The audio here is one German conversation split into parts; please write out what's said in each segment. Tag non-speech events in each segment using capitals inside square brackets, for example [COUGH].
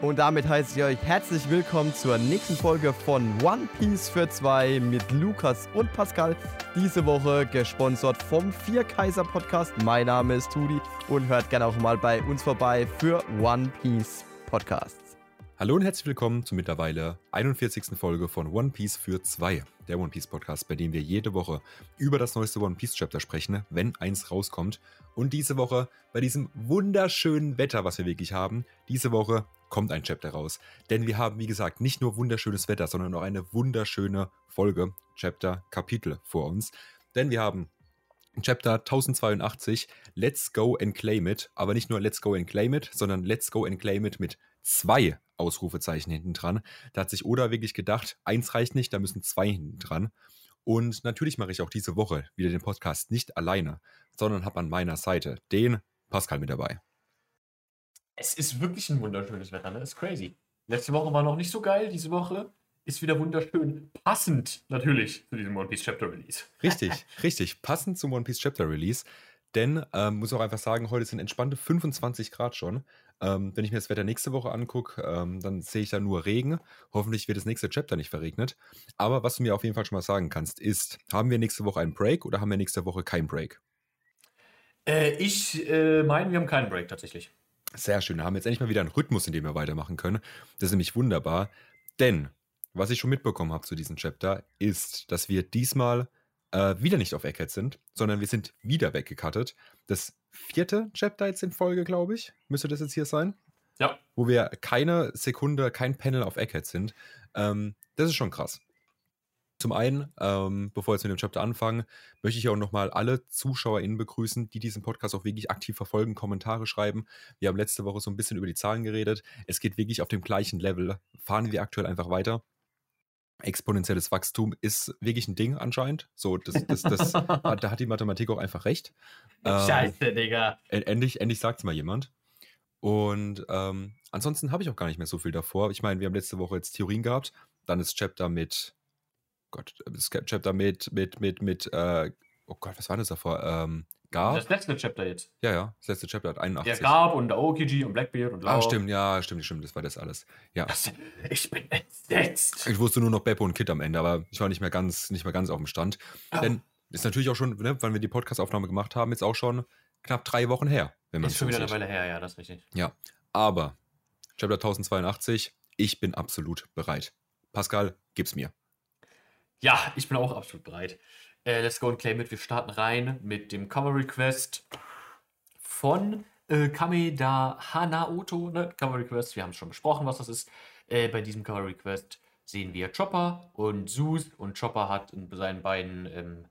Und damit heiße ich euch herzlich willkommen zur nächsten Folge von One Piece für zwei mit Lukas und Pascal. Diese Woche gesponsert vom Vier Kaiser Podcast. Mein Name ist Tudi und hört gerne auch mal bei uns vorbei für One Piece Podcasts. Hallo und herzlich willkommen zur mittlerweile 41. Folge von One Piece für zwei, der One Piece Podcast, bei dem wir jede Woche über das neueste One Piece Chapter sprechen, wenn eins rauskommt. Und diese Woche bei diesem wunderschönen Wetter, was wir wirklich haben, diese Woche kommt ein Chapter raus. Denn wir haben, wie gesagt, nicht nur wunderschönes Wetter, sondern auch eine wunderschöne Folge, Chapter, Kapitel vor uns. Denn wir haben Chapter 1082, Let's Go and Claim It. Aber nicht nur Let's Go and Claim It, sondern Let's Go and Claim It mit zwei Ausrufezeichen hinten dran. Da hat sich Oda wirklich gedacht, eins reicht nicht, da müssen zwei hinten dran. Und natürlich mache ich auch diese Woche wieder den Podcast nicht alleine, sondern habe an meiner Seite den Pascal mit dabei. Es ist wirklich ein wunderschönes Wetter, ne? Ist crazy. Letzte Woche war noch nicht so geil, diese Woche ist wieder wunderschön. Passend natürlich zu diesem One Piece Chapter Release. Richtig, [LAUGHS] richtig. Passend zum One Piece Chapter Release. Denn, ähm, muss auch einfach sagen, heute sind entspannte 25 Grad schon. Ähm, wenn ich mir das Wetter nächste Woche angucke, ähm, dann sehe ich da nur Regen. Hoffentlich wird das nächste Chapter nicht verregnet. Aber was du mir auf jeden Fall schon mal sagen kannst, ist, haben wir nächste Woche einen Break oder haben wir nächste Woche keinen Break? Äh, ich äh, meine, wir haben keinen Break tatsächlich. Sehr schön. Wir haben jetzt endlich mal wieder einen Rhythmus, in dem wir weitermachen können. Das ist nämlich wunderbar. Denn, was ich schon mitbekommen habe zu diesem Chapter, ist, dass wir diesmal äh, wieder nicht auf Egghead sind, sondern wir sind wieder weggecuttet. Das vierte Chapter jetzt in Folge, glaube ich, müsste das jetzt hier sein. Ja. Wo wir keine Sekunde, kein Panel auf Egghead sind. Ähm, das ist schon krass. Zum einen, ähm, bevor wir jetzt mit dem Chapter anfangen, möchte ich auch nochmal alle ZuschauerInnen begrüßen, die diesen Podcast auch wirklich aktiv verfolgen, Kommentare schreiben. Wir haben letzte Woche so ein bisschen über die Zahlen geredet. Es geht wirklich auf dem gleichen Level. Fahren wir aktuell einfach weiter exponentielles Wachstum ist wirklich ein Ding anscheinend. So, das, das, das, [LAUGHS] da hat die Mathematik auch einfach recht. Ähm, Scheiße, Digga. Endlich, endlich sagt es mal jemand. Und ähm, ansonsten habe ich auch gar nicht mehr so viel davor. Ich meine, wir haben letzte Woche jetzt Theorien gehabt. Dann ist Chapter mit, Gott, das Chapter mit, mit, mit, mit, äh, oh Gott, was war das davor? Ähm, Gab. Das letzte Chapter jetzt. Ja, ja, das letzte Chapter hat 81. Der Gab und der Aokiji und Blackbeard und Lau. Ah, stimmt, ja, stimmt, stimmt, das war das alles. Ja. Das, ich bin entsetzt. Ich wusste nur noch Beppo und Kid am Ende, aber ich war nicht mehr ganz, nicht mehr ganz auf dem Stand. Oh. Denn ist natürlich auch schon, ne, wann wir die Podcastaufnahme gemacht haben, jetzt auch schon knapp drei Wochen her. Wenn man ist schon wieder eine Weile her, ja, das ist richtig. Ja, aber Chapter 1082, ich bin absolut bereit. Pascal, gib's mir. Ja, ich bin auch absolut bereit. Äh, let's go and claim it. Wir starten rein mit dem Cover Request von äh, Kameda Hanaoto. Ne? Cover Request, wir haben es schon besprochen, was das ist. Äh, bei diesem Cover Request sehen wir Chopper und Zeus. Und Chopper hat in seinen beiden ähm,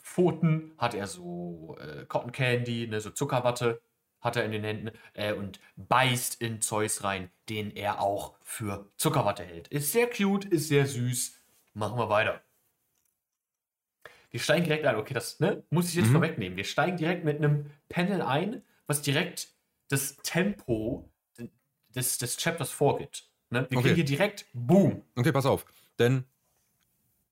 Pfoten hat er so äh, Cotton Candy, ne, so Zuckerwatte hat er in den Händen äh, und beißt in Zeus rein, den er auch für Zuckerwatte hält. Ist sehr cute, ist sehr süß. Machen wir weiter. Wir steigen direkt ein. Okay, das ne, muss ich jetzt mhm. vorwegnehmen. Wir steigen direkt mit einem Panel ein, was direkt das Tempo des, des Chapters vorgibt. Ne? Wir okay. kriegen hier direkt Boom. Okay, pass auf. Denn,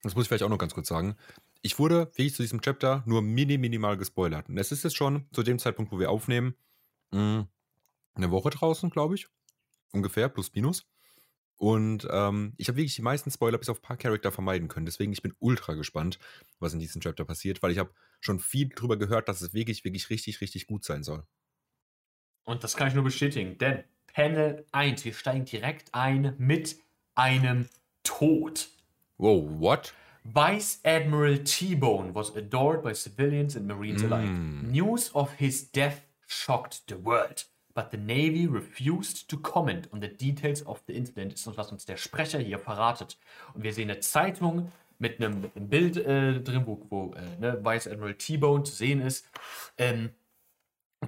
das muss ich vielleicht auch noch ganz kurz sagen, ich wurde, wie ich zu diesem Chapter, nur mini, minimal gespoilert. Und es ist jetzt schon zu dem Zeitpunkt, wo wir aufnehmen, mh, mm, eine Woche draußen, glaube ich. Ungefähr, plus minus. Und ähm, ich habe wirklich die meisten Spoiler bis auf ein paar Charakter vermeiden können. Deswegen ich bin ultra gespannt, was in diesem Chapter passiert, weil ich habe schon viel drüber gehört, dass es wirklich, wirklich richtig, richtig gut sein soll. Und das kann ich nur bestätigen, denn Panel 1, wir steigen direkt ein mit einem Tod. Wow, what? Vice Admiral T-Bone was adored by civilians and Marines mm. alike. News of his death shocked the world but the Navy refused to comment on the details of the incident, ist uns, was uns der Sprecher hier verratet. Und wir sehen eine Zeitung mit einem, mit einem Bild äh, drin, wo, wo äh, ne, Vice Admiral T-Bone zu sehen ist. Ähm,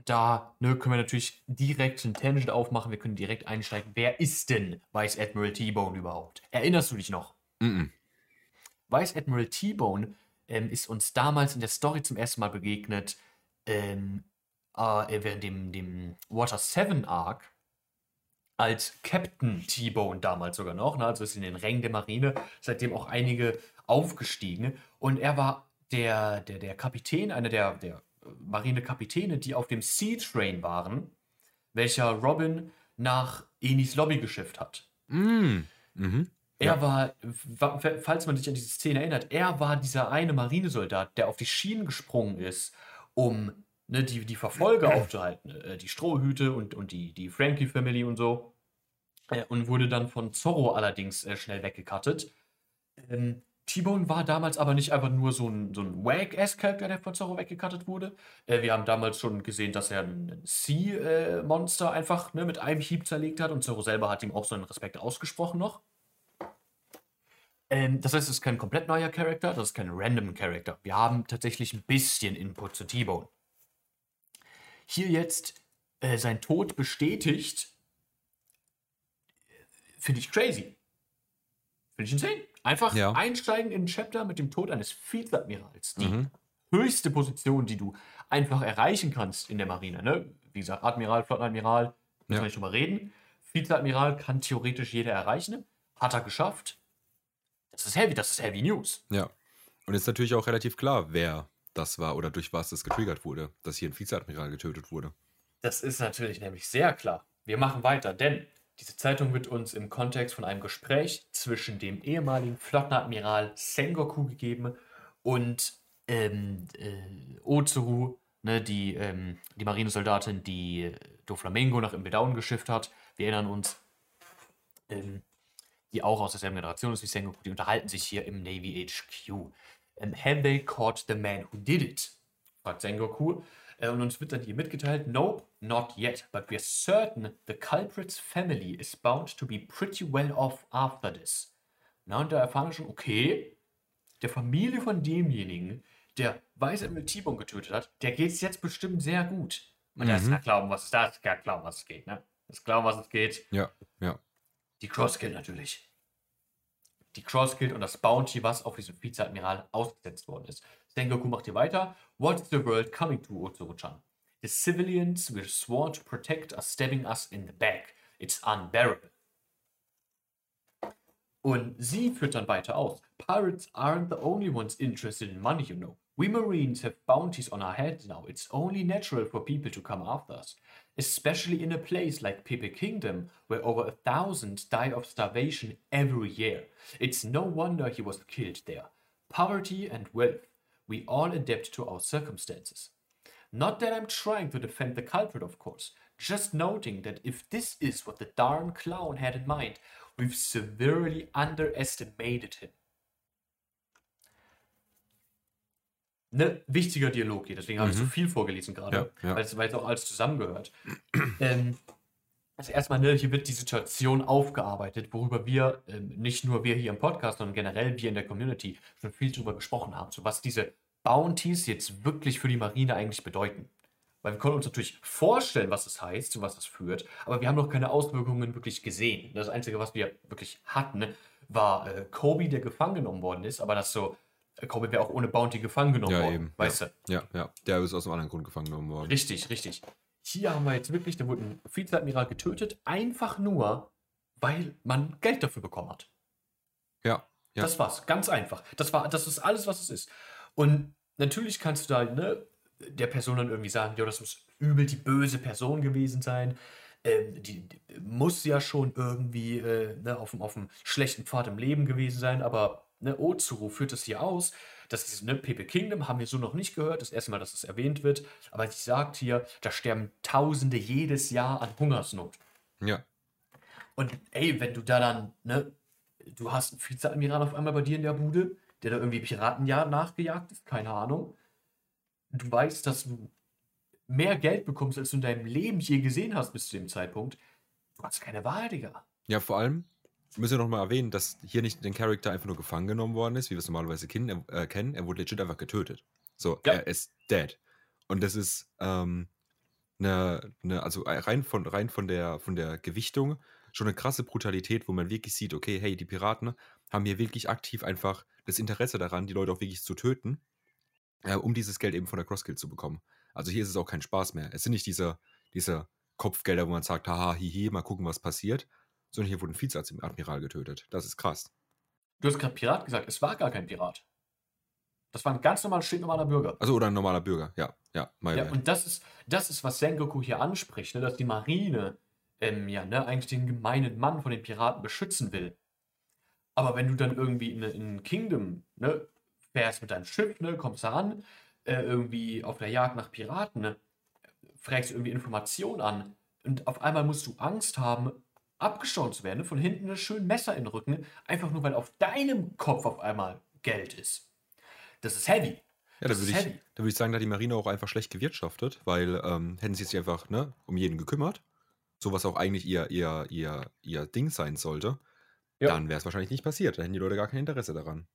da ne, können wir natürlich direkt einen Tangent aufmachen, wir können direkt einsteigen. Wer ist denn Vice Admiral T-Bone überhaupt? Erinnerst du dich noch? Mm, -mm. Vice Admiral T-Bone ähm, ist uns damals in der Story zum ersten Mal begegnet. Ähm, äh, während dem, dem Water 7 Arc als Captain T-Bone damals sogar noch, ne? also ist in den Rängen der Marine, seitdem auch einige aufgestiegen. Und er war der, der, der Kapitän, einer der, der Marinekapitäne, die auf dem Sea Train waren, welcher Robin nach Enis Lobbygeschäft hat. Mm. Mhm. Er Ja. war, wa- falls man sich an diese Szene erinnert, er war dieser eine Marinesoldat, der auf die Schienen gesprungen ist, um ne, die, die Verfolger aufzuhalten, äh, die Strohhüte und, und die, die Frankie-Family und so. Äh, und wurde dann von Zorro allerdings äh, schnell weggekattet. Ähm, T-Bone war damals aber nicht einfach nur so ein, so ein Wag-Ass-Charakter, der von Zorro weggekattet wurde. Äh, wir haben damals schon gesehen, dass er ein Sea-Monster einfach ne, mit einem Hieb zerlegt hat und Zorro selber hat ihm auch so einen Respekt ausgesprochen noch. Ähm, das heißt, es ist kein komplett neuer Charakter, das ist kein random Charakter. Wir haben tatsächlich ein bisschen Input zu T-Bone. Hier jetzt äh, sein Tod bestätigt, finde ich crazy. Finde ich insane. Einfach Ja. einsteigen in ein Chapter mit dem Tod eines Vizeadmirals. Die Mhm. höchste Position, die du einfach erreichen kannst in der Marine. Ne? Wie gesagt, Admiral, Flottenadmiral, müssen Ja. wir nicht drüber reden. Vizeadmiral kann theoretisch jeder erreichen. Hat er geschafft. Das ist heavy, das ist heavy News. Ja. Und ist natürlich auch relativ klar, wer das war oder durch was das getriggert wurde, dass hier ein Vizeadmiral getötet wurde. Das ist natürlich nämlich sehr klar. Wir machen weiter, denn diese Zeitung wird uns im Kontext von einem Gespräch zwischen dem ehemaligen Flottenadmiral Sengoku gegeben und ähm, äh, Ozuru, ne, die, ähm, die Marinesoldatin, die äh, Doflamingo nach Impel Down geschifft hat. Wir erinnern uns, ähm, die auch aus derselben Generation ist wie Sengoku, die unterhalten sich hier im Navy HQ. Have they caught the man who did it? fragt Sengoku. Äh, und uns wird dann hier mitgeteilt, nope, not yet, but we're certain the culprit's family is bound to be pretty well off after this. Na, und da erfahren wir schon, okay, der Familie von demjenigen, der Weiße Admiral T-Bone getötet hat, der geht es jetzt bestimmt sehr gut. Und das ist ja um was es da ist, ja um was es geht, ne? Ist klar, um was es geht. Ja, ja. Die Crosskill natürlich. Die Crosskill und das Bounty, was auf diesem Vizeadmiral ausgesetzt worden ist. Sengoku macht hier weiter. What's the world coming to, Otsuru-chan? The civilians we're sworn to protect are stabbing us in the back. It's unbearable. Und sie führt dann weiter aus. Pirates aren't the only ones interested in money, you know. We Marines have bounties on our heads now. It's only natural for people to come after us. Especially in a place like Pepe Kingdom, where over a thousand die of starvation every year. It's no wonder he was killed there. Poverty and wealth. We all adapt to our circumstances. Not that I'm trying to defend the culprit, of course. Just noting that if this is what the darn clown had in mind, we've severely underestimated him. Ne, wichtiger Dialog hier, deswegen habe ich so viel vorgelesen gerade, Ja, ja. weil es es auch alles zusammengehört. ähm, also erstmal, ne, hier wird die Situation aufgearbeitet, worüber wir, ähm, nicht nur wir hier im Podcast, sondern generell wir in der Community schon viel drüber gesprochen haben, so was diese Bounties jetzt wirklich für die Marine eigentlich bedeuten. Weil wir können uns natürlich vorstellen, was das heißt, zu was das führt, aber wir haben noch keine Auswirkungen wirklich gesehen. Das Einzige, was wir wirklich hatten, war äh, Kobe, der gefangen genommen worden ist, aber das so, Kobe wäre auch ohne Bounty gefangen genommen Ja, worden, eben. weißt ja. du? Ja, ja. Der ist aus einem anderen Grund gefangen genommen worden. Richtig, richtig. Hier haben wir jetzt wirklich, da wurde ein Vizeadmiral getötet, einfach nur, weil man Geld dafür bekommen hat. Ja, ja. Das war's, ganz einfach. Das war, das ist alles, was es ist. Und natürlich kannst du da ne, der Person dann irgendwie sagen, ja, das muss übel die böse Person gewesen sein. Ähm, die, die muss ja schon irgendwie äh, ne, auf, dem, auf dem schlechten Pfad im Leben gewesen sein, aber ne, Ozuru führt das hier aus. Das ist, ne, Pepe Kingdom haben wir so noch nicht gehört. Das erste Mal, dass es erwähnt wird. Aber sie sagt hier, da sterben Tausende jedes Jahr an Hungersnot. Ja. Und ey, wenn du da dann, ne, du hast einen Vizeadmiral auf einmal bei dir in der Bude, der da irgendwie Piratenjahr nachgejagt ist, keine Ahnung. Du weißt, dass du mehr Geld bekommst, als du in deinem Leben je gesehen hast bis zu dem Zeitpunkt. Du hast keine Wahl, Digga. Ja, vor allem müssen wir noch mal erwähnen, dass hier nicht den Charakter einfach nur gefangen genommen worden ist, wie wir es normalerweise kennen. Er, äh, kennen. er wurde legit einfach getötet. So, Ja. er ist dead. Und das ist ähm, eine, eine, also rein von, rein von der, von der Gewichtung schon eine krasse Brutalität, wo man wirklich sieht, okay, hey, die Piraten haben hier wirklich aktiv einfach das Interesse daran, die Leute auch wirklich zu töten, äh, um dieses Geld eben von der Crosskill zu bekommen. Also hier ist es auch kein Spaß mehr. Es sind nicht diese, diese Kopfgelder, wo man sagt, haha, hihi, mal gucken, was passiert, sondern hier wurde ein Vizeadmiral getötet. Das ist krass. Du hast gerade Pirat gesagt, es war gar kein Pirat. Das war ein ganz normaler, stinknormaler Bürger. Also oder ein normaler Bürger, ja, ja, Ja, und das ist, das ist, was Sengoku hier anspricht, ne, dass die Marine ähm, ja, ne, eigentlich den gemeinen Mann von den Piraten beschützen will. Aber wenn du dann irgendwie in, in Kingdom, ne, fährst mit deinem Schiff, ne, kommst da an, äh, irgendwie auf der Jagd nach Piraten, ne, fragst irgendwie Informationen an und auf einmal musst du Angst haben, abgestochen zu werden, von hinten ein schön Messer in den Rücken, einfach nur weil auf deinem Kopf auf einmal Geld ist. Das ist heavy. Ja, da Das würde ich, da würd ich sagen, da hat die Marine auch einfach schlecht gewirtschaftet, weil ähm, hätten sie sich einfach ne, um jeden gekümmert, so was auch eigentlich ihr, ihr, ihr, ihr Ding sein sollte, Ja. dann wäre es wahrscheinlich nicht passiert. Da hätten die Leute gar kein Interesse daran.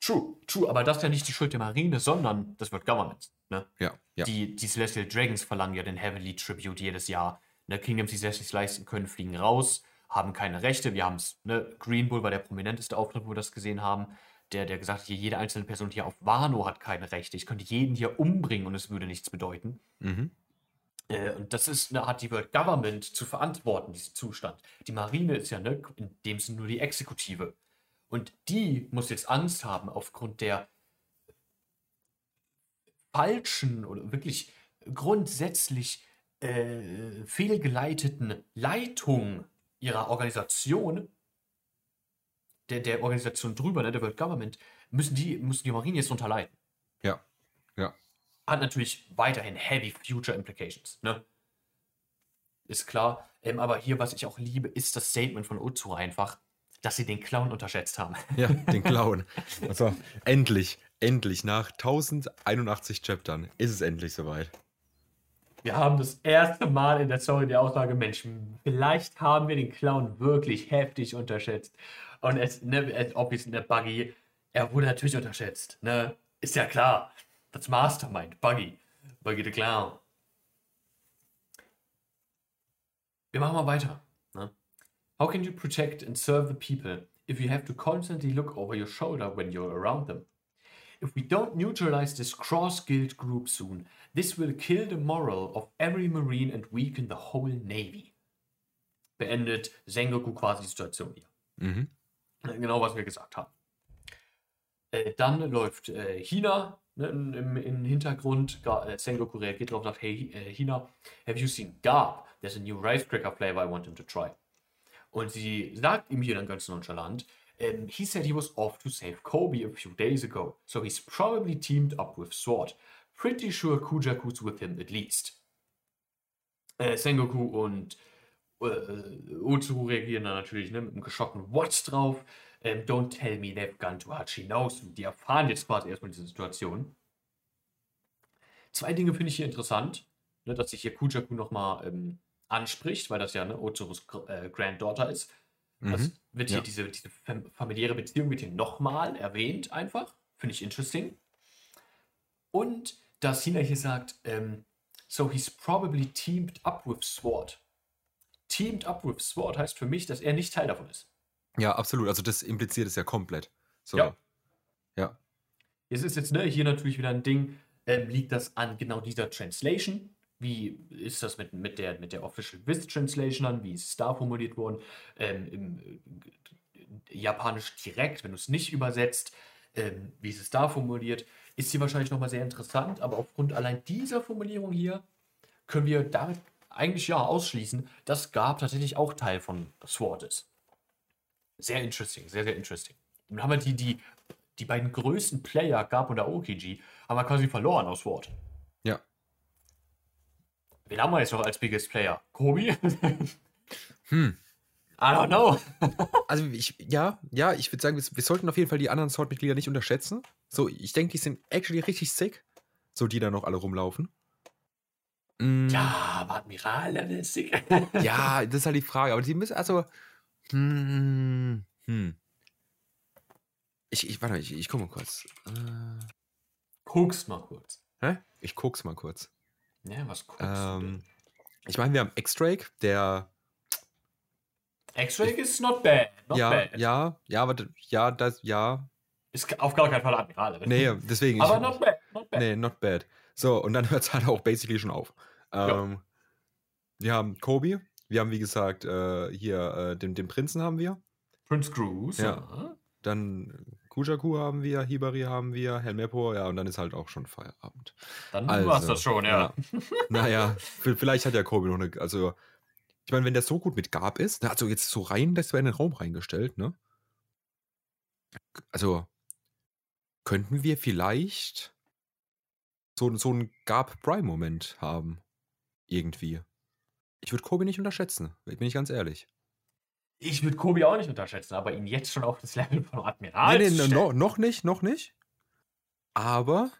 True, true, aber das ist ja nicht die Schuld der Marine, sondern das wird Government. Ne? Ja, ja. Die, die Celestial Dragons verlangen ja den Heavenly Tribute jedes Jahr. Ne, Kingdoms, die sich nicht leisten können, fliegen raus, haben keine Rechte. Wir haben es, ne, Green Bull war der prominenteste Auftritt, wo wir das gesehen haben. Der, der gesagt hat, hier, jede einzelne Person hier auf Wano hat keine Rechte. Ich könnte jeden hier umbringen und es würde nichts bedeuten. Mhm. Äh, und das ist, ne, hat die World Government zu verantworten, diesen Zustand. Die Marine ist ja ne, in dem Sinne nur die Exekutive. Und die muss jetzt Angst haben aufgrund der falschen oder wirklich grundsätzlich äh, fehlgeleiteten Leitung ihrer Organisation, der, der Organisation drüber, ne, der World Government, müssen die, müssen die Marine jetzt unterleiten Ja, ja. hat natürlich weiterhin heavy future implications, ne? Ist klar. Ähm, aber hier, was ich auch liebe, ist das Statement von Uzu einfach, dass sie den Clown unterschätzt haben. [LAUGHS] Ja, den Clown. Also, endlich, endlich, nach 1081 Chaptern ist es endlich soweit. Wir haben das erste Mal in der Story die Aussage, Mensch, vielleicht haben wir den Clown wirklich heftig unterschätzt. Und es, ne, es obvious in der Buggy, er wurde natürlich unterschätzt, ne? Ist ja klar. Das Mastermind, Buggy. Buggy the Clown. Wir machen mal weiter. Ne? How can you protect and serve the people if you have to constantly look over your shoulder when you're around them? If we don't neutralize this cross-guild group soon, this will kill the moral of every Marine and weaken the whole Navy. Beendet Sengoku quasi die Situation hier. Mhm. Genau, was wir gesagt haben. Äh, dann läuft äh, China ne, im, im, Hintergrund. Äh, Sengoku reagiert darauf und sagt: Hey, äh, China, have you seen Garb? There's a new rice cracker flavor I want him to try. Und sie sagt ihm hier dann ganz nonchalant: ähm, He said he was off to save Kobe a few days ago, so he's probably teamed up with Sword. Pretty sure Kujaku's with him at least. Äh, Sengoku und äh, Uzu reagieren dann natürlich ne, mit einem geschockten What's drauf. Ähm, Don't tell me they've gone to Hachino's. Die erfahren jetzt quasi erstmal diese Situation. Zwei Dinge finde ich hier interessant, ne, dass sich hier Kujaku nochmal ähm, anspricht, weil das ja ne, Ozurus Gr- äh, Granddaughter ist. Das Mhm. wird hier Ja. diese, diese fam familiäre Beziehung wird hier nochmal erwähnt, einfach. Finde ich interesting. Und dass Hina hier sagt, ähm, so he's probably teamed up with Sword. Teamed up with Sword heißt für mich, dass er nicht Teil davon ist. Ja, absolut. Also, das impliziert es ja komplett. So. Ja. Ja. Es ist jetzt ne, hier natürlich wieder ein Ding, ähm, liegt das an genau dieser Translation? Wie ist das mit, mit, der, mit der Official With Translation an? Wie ist es da formuliert worden? Ähm, Im äh, Japanisch direkt, wenn du es nicht übersetzt, ähm, wie ist es da formuliert? Ist hier wahrscheinlich nochmal sehr interessant, aber aufgrund allein dieser Formulierung hier können wir damit eigentlich ja ausschließen, dass Garb tatsächlich auch Teil von Sword ist. Sehr interesting, sehr, sehr interesting. Dann haben wir die, die, die beiden größten Player, Garb und Aokiji, haben wir quasi verloren aus Sword. Wen haben wir jetzt noch als Biggest Player? Kobi? [LAUGHS] Hm. I don't know. [LAUGHS] Also, ich, ja, ja, ich würde sagen, wir, wir sollten auf jeden Fall die anderen Sword-Mitglieder nicht unterschätzen. So, ich denke, die sind actually richtig sick. So, die da noch alle rumlaufen. Mm, Ja, aber Admiral Level ist sick. [LAUGHS] Ja, das ist halt die Frage. Aber die müssen, also. Hm, hm. Ich, ich, warte, ich, ich gucke mal kurz. Äh, Guckst mal kurz. hä? Ich guck's mal kurz. Ja, was guckst Ähm, ich meine, wir haben X-Drake, der. du? X-Ray ist not bad. Not ja, bad. ja, ja, aber ja, das, ja. Ist auf gar keinen Fall Admiral Level. Nee, deswegen. aber not bad. Not bad. Nee, not bad. So, und dann [LAUGHS] hört es halt auch basically schon auf. Ähm, Wir haben Kobe, wir haben wie gesagt äh, hier äh, den, den Prinzen haben wir, Prince Cruise. Ja. dann Kujaku haben wir, Hibari haben wir, Helmepo, ja, und dann ist halt auch schon Feierabend. Dann Also, war's das schon, ja. [LAUGHS] Naja, v- vielleicht hat ja Kobe noch eine, also Ich meine, wenn der so gut mit Gab ist, ne, also jetzt so rein, das wäre in den Raum reingestellt, ne? Also, könnten wir vielleicht so, so einen Gab-Prime-Moment haben. Irgendwie. Ich würde Kobe nicht unterschätzen, bin ich ganz ehrlich. Ich würde Kobe auch nicht unterschätzen, aber ihn jetzt schon auf das Level von Admiral nee, nee, no, noch nicht, noch nicht. Aber,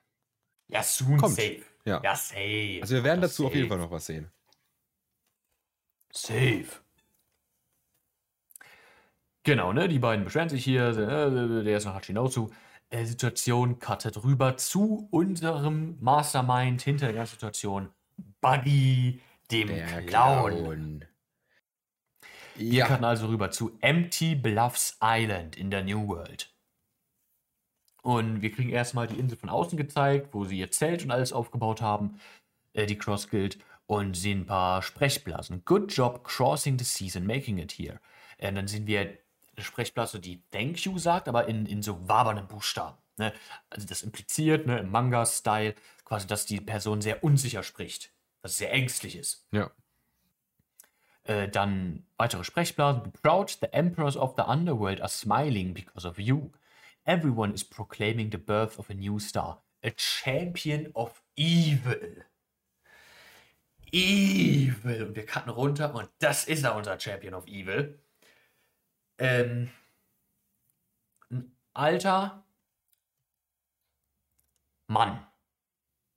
Ja, soon Kommt. safe. ja. Ja, safe. Also wir werden Das dazu auf jeden safe. Fall noch was sehen. Safe. Genau, ne? Die beiden beschweren sich hier. äh, Der ist nach Hachinosu. Äh, Situation cuttet rüber zu unserem Mastermind hinter der ganzen Situation. Buggy, dem Clown. Wir Ja, cutten also rüber zu Empty Bluffs Island in der New World. Und wir kriegen erstmal die Insel von außen gezeigt, wo sie ihr Zelt und alles aufgebaut haben, äh, die Cross Guild, und sehen ein paar Sprechblasen. Good job crossing the seas and making it here. Äh, dann sehen wir eine Sprechblase, die Thank you sagt, aber in, in so wabernden Buchstaben. Ne? Also das impliziert, ne, im Manga-Style, quasi, dass die Person sehr unsicher spricht, dass sie sehr ängstlich ist. ja. Äh, dann weitere Sprechblasen. Be proud, the emperors of the underworld are smiling because of you. Everyone is proclaiming the birth of a new star. A champion of evil. Evil. Und wir cutten runter und das ist er, unser Champion of Evil. Ähm, ein alter Mann.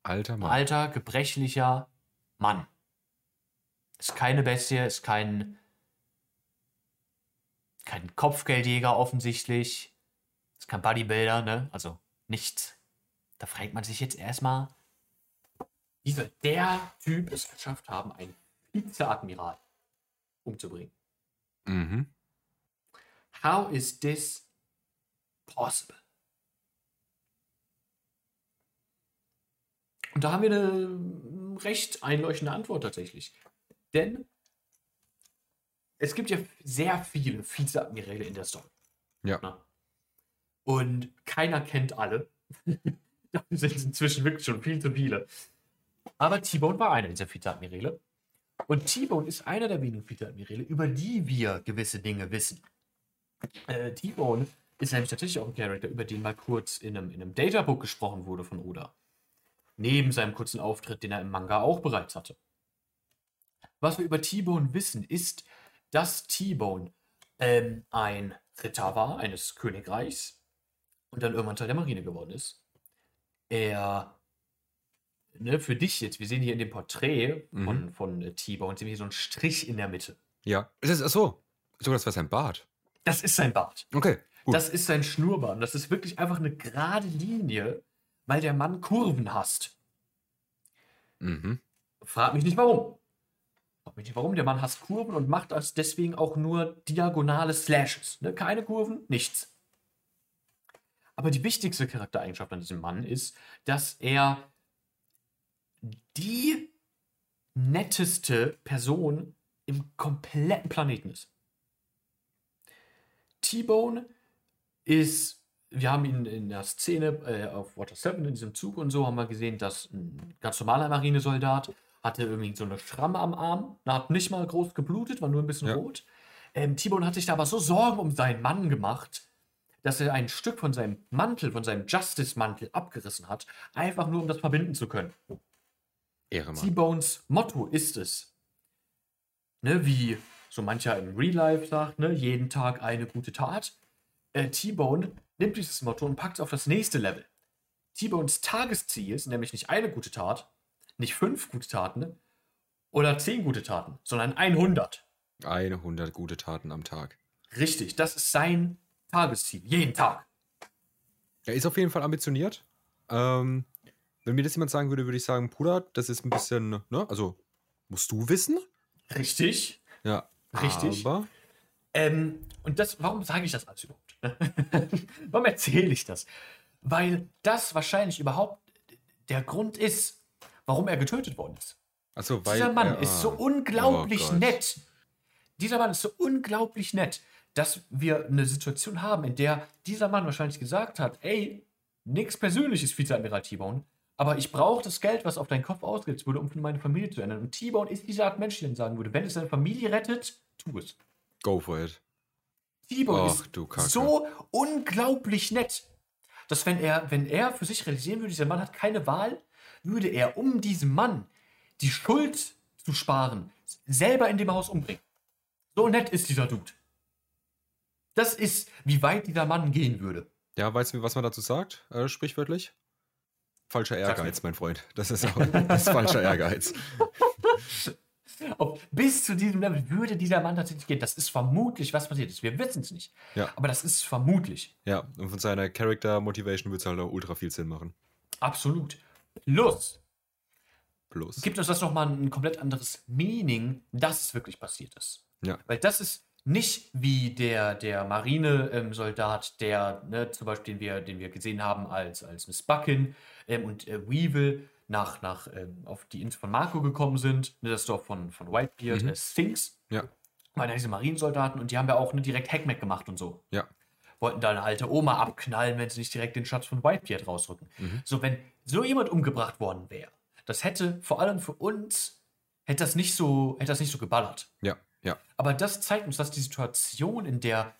Alter Mann. Alter, gebrechlicher Mann. Ist keine Bestie, ist kein, kein Kopfgeldjäger offensichtlich. Ist kein Bodybuilder, ne? Also nichts. Da fragt man sich jetzt erstmal, wie soll der Typ es geschafft haben, einen Vizeadmiral umzubringen? Mhm. How is this possible? Und da haben wir eine recht einleuchtende Antwort tatsächlich. Denn es gibt ja sehr viele Vizeadmiräle in der Story. Ja. Na? Und keiner kennt alle. [LAUGHS] Dafür sind es inzwischen wirklich schon viel zu viele. Aber T-Bone war einer dieser Vizeadmiräle. Und T-Bone ist einer der wenigen Vizeadmiräle, über die wir gewisse Dinge wissen. Äh, T-Bone ist nämlich tatsächlich auch ein Charakter, über den mal kurz in einem, in einem Databook gesprochen wurde von Oda. Neben seinem kurzen Auftritt, den er im Manga auch bereits hatte. Was wir über T-Bone wissen, ist, dass T-Bone ähm, ein Ritter war eines Königreichs und dann irgendwann Teil der Marine geworden ist. Er, ne, für dich jetzt, wir sehen hier in dem Porträt von, Mhm. von äh, T-Bone, sehen wir hier so einen Strich in der Mitte. Ja. Es ist, achso. So, das war sein Bart. Das ist sein Bart. Okay. Gut. Das ist sein Schnurrbart. Das ist wirklich einfach eine gerade Linie, weil der Mann Kurven hasst. mhm. Frag mich nicht warum. Warum. Der Mann hasst Kurven und macht das deswegen auch nur diagonale Slashes. Ne? Keine Kurven, nichts. Aber die wichtigste Charaktereigenschaft an diesem Mann ist, dass er die netteste Person im kompletten Planeten ist. T-Bone ist, wir haben ihn in der Szene äh, auf Water 7 in diesem Zug und so, haben wir gesehen, dass ein ganz normaler Marinesoldat hatte irgendwie so eine Schramme am Arm, hat nicht mal groß geblutet, war nur ein bisschen Ja. rot. Ähm, T-Bone hat sich da aber so Sorgen um seinen Mann gemacht, dass er ein Stück von seinem Mantel, von seinem Justice-Mantel abgerissen hat, einfach nur um das verbinden zu können. Ehre. T-Bones Motto ist es, ne, wie so mancher im Real Life sagt, ne, jeden Tag eine gute Tat. Äh, T-Bone nimmt dieses Motto und packt es auf das nächste Level. T-Bones Tagesziel ist nämlich nicht eine gute Tat, nicht fünf gute Taten oder zehn gute Taten, sondern 100. Eine 100 gute Taten am Tag. Richtig, das ist sein Tagesziel, jeden Tag. Er ist auf jeden Fall ambitioniert. Ähm, wenn mir das jemand sagen würde, würde ich sagen, Bruder, das ist ein bisschen, ne? Also, musst du wissen? Richtig. Ja. Richtig. Aber, Ähm, und das, warum sage ich das alles überhaupt? [LAUGHS] warum erzähle ich das? Weil das wahrscheinlich überhaupt der Grund ist, warum er getötet worden ist. also, weil. Dieser Mann er, ist so ah. unglaublich Oh nett. Dieser Mann ist so unglaublich nett, dass wir eine Situation haben, in der dieser Mann wahrscheinlich gesagt hat, ey, nix Persönliches, Vizeadmiral T-Bone, Aber ich brauche das Geld, was auf deinen Kopf ausgesetzt wurde, um für meine Familie zu ändern. Und T-Bone ist dieser Art Mensch, der dann sagen würde, wenn es deine Familie rettet, tu es. Go for it. T-Bone ist so unglaublich nett, dass wenn er, wenn er für sich realisieren würde, dieser Mann hat keine Wahl, würde er, um diesem Mann die Schuld zu sparen, selber in dem Haus umbringen. So nett ist dieser Dude. Das ist, wie weit dieser Mann gehen würde. Ja, weißt du, was man dazu sagt? Äh, sprichwörtlich? Falscher Ehrgeiz, mein Freund. Das ist auch das ist falscher Ehrgeiz. [LAUGHS] Ob bis zu diesem Level würde dieser Mann tatsächlich gehen. Das ist vermutlich, was passiert ist. Wir wissen es nicht. Ja. Aber das ist vermutlich. Ja, und von seiner Character Motivation würde es halt auch ultra viel Sinn machen. Absolut. Plus, Plus. gibt uns das nochmal ein komplett anderes Meaning, dass es wirklich passiert ist. Ja. Weil das ist nicht wie der, der Marine-Soldat, der, ne, zum Beispiel, den wir, den wir gesehen haben als, als Miss Buckin ähm, und äh, Weevil nach, nach ähm, auf die Insel von Marco gekommen sind, ne, das Dorf von, von Whitebeard, Mhm. äh, Sphinx, Ja, waren ja diese Marinesoldaten und die haben ja auch ne, direkt Hackmack gemacht und so. ja, Wollten da eine alte Oma abknallen, wenn sie nicht direkt den Schatz von Whitebeard rausrücken. So, wenn so jemand umgebracht worden wäre, das hätte vor allem für uns, hätte das nicht so, hätte das nicht so geballert. ja, ja. Aber das zeigt uns, dass die Situation, in der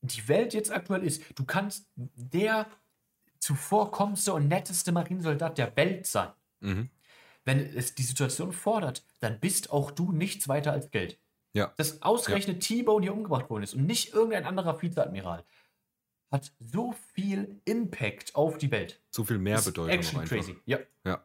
die Welt jetzt aktuell ist, du kannst der zuvorkommendste und netteste Marinesoldat der Welt sein. Mhm. Wenn es die Situation fordert, dann bist auch du nichts weiter als Geld. Ja. Dass ausgerechnet T-Bone hier umgebracht worden ist und nicht irgendein anderer Vizeadmiral, hat so viel Impact auf die Welt. So viel mehr Ist Bedeutung Action einfach. crazy. Ja. Ja.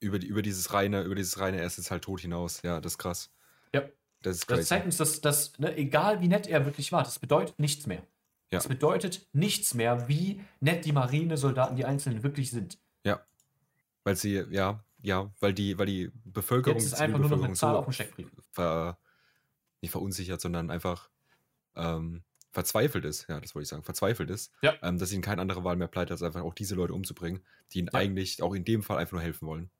Über, die, über dieses reine, über dieses reine, er ist jetzt halt tot hinaus. Ja, das ist krass. Ja. Das ist Das zeigt uns, dass, dass ne, egal wie nett er wirklich war, das bedeutet nichts mehr. Ja. Das bedeutet nichts mehr, wie nett die Marinesoldaten, die Einzelnen wirklich sind. Ja. Weil sie, ja, ja, weil die, weil die Bevölkerung, Jetzt ist einfach nur noch eine Zahl so auf dem Steckbrief. ver, nicht verunsichert, sondern einfach ähm, verzweifelt ist, ja, das wollte ich sagen, verzweifelt ist, Ja. ähm, dass ihnen keine andere Wahl mehr bleibt, als einfach auch diese Leute umzubringen, die ihnen Ja. eigentlich auch in dem Fall einfach nur helfen wollen.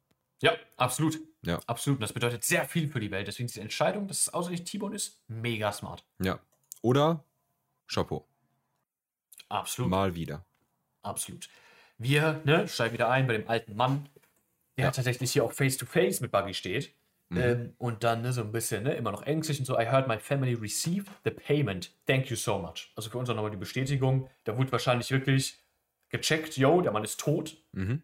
Ja, absolut. Ja. Absolut. Und das bedeutet sehr viel für die Welt. Deswegen ist die Entscheidung, dass es ausgerechnet T-Bone ist, mega smart. Ja. Oder Chapeau. Absolut. Mal wieder. Absolut. Wir ne, steigen wieder ein bei dem alten Mann, der Ja. tatsächlich hier auch face-to-face mit Buggy steht. Mhm. Ähm, und dann ne, so ein bisschen, ne, immer noch ängstlich und so. I heard my family received the payment. Thank you so much. Also für uns auch nochmal die Bestätigung. Da wurde wahrscheinlich wirklich gecheckt, yo, der Mann ist tot. Mhm.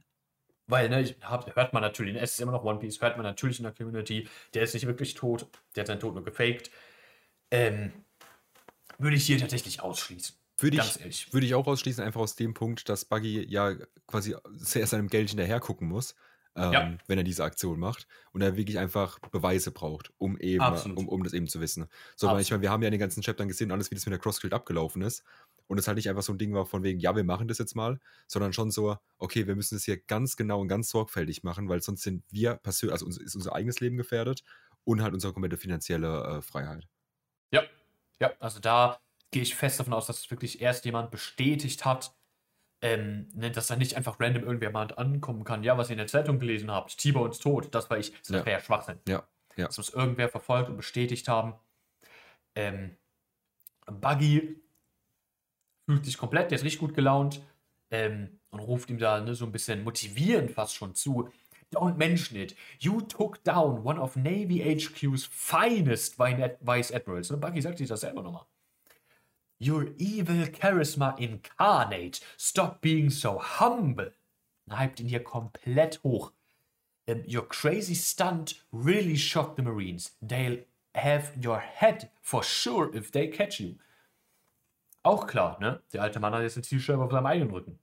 Weil, ne, hab, hört man natürlich, es ist immer noch One Piece, hört man natürlich in der Community, der ist nicht wirklich tot, der hat seinen Tod nur gefaked. Ähm, würde ich hier tatsächlich ausschließen. Würde Ganz ich, ehrlich. würde ich auch ausschließen, einfach aus dem Punkt, dass Buggy ja quasi sehr seinem Geld hinterher gucken muss, ähm, Ja. wenn er diese Aktion macht. Und er wirklich einfach Beweise braucht, um eben, Absolut. um, um das eben zu wissen. So, weil ich meine, wir haben ja in den ganzen Chaptern gesehen, alles, wie das mit der Crossfield abgelaufen ist. Und es halt nicht einfach so ein Ding war von wegen, ja, wir machen das jetzt mal, sondern schon so, okay, wir müssen das hier ganz genau und ganz sorgfältig machen, weil sonst sind wir persönlich, also uns, ist unser eigenes Leben gefährdet und halt unsere komplette finanzielle äh, Freiheit. Ja, ja, also da gehe ich fest davon aus, dass es wirklich erst jemand bestätigt hat, ähm, ne, dass da nicht einfach random irgendwer mal ankommen kann. Ja, was ihr in der Zeitung gelesen habt, T-Bone ist tot, das war ich. Das Ja. wäre ja Schwachsinn. Ja, ja. Das muss irgendwer verfolgt und bestätigt haben. Ähm, Buggy fühlt sich komplett, der ist richtig gut gelaunt ähm, und ruft ihm da ne, so ein bisschen motivierend fast schon zu. Don't mention it. You took down one of Navy HQ's finest Vi- Vice Admirals. Und Buggy sagt sich das selber nochmal. Your evil charisma incarnate. Stop being so humble. Hypt ihn hier komplett hoch. Um, your crazy stunt really shocked the Marines. They'll have your head for sure if they catch you. Auch klar, ne? Der alte Mann hat jetzt eine Zielscheibe auf seinem eigenen Rücken.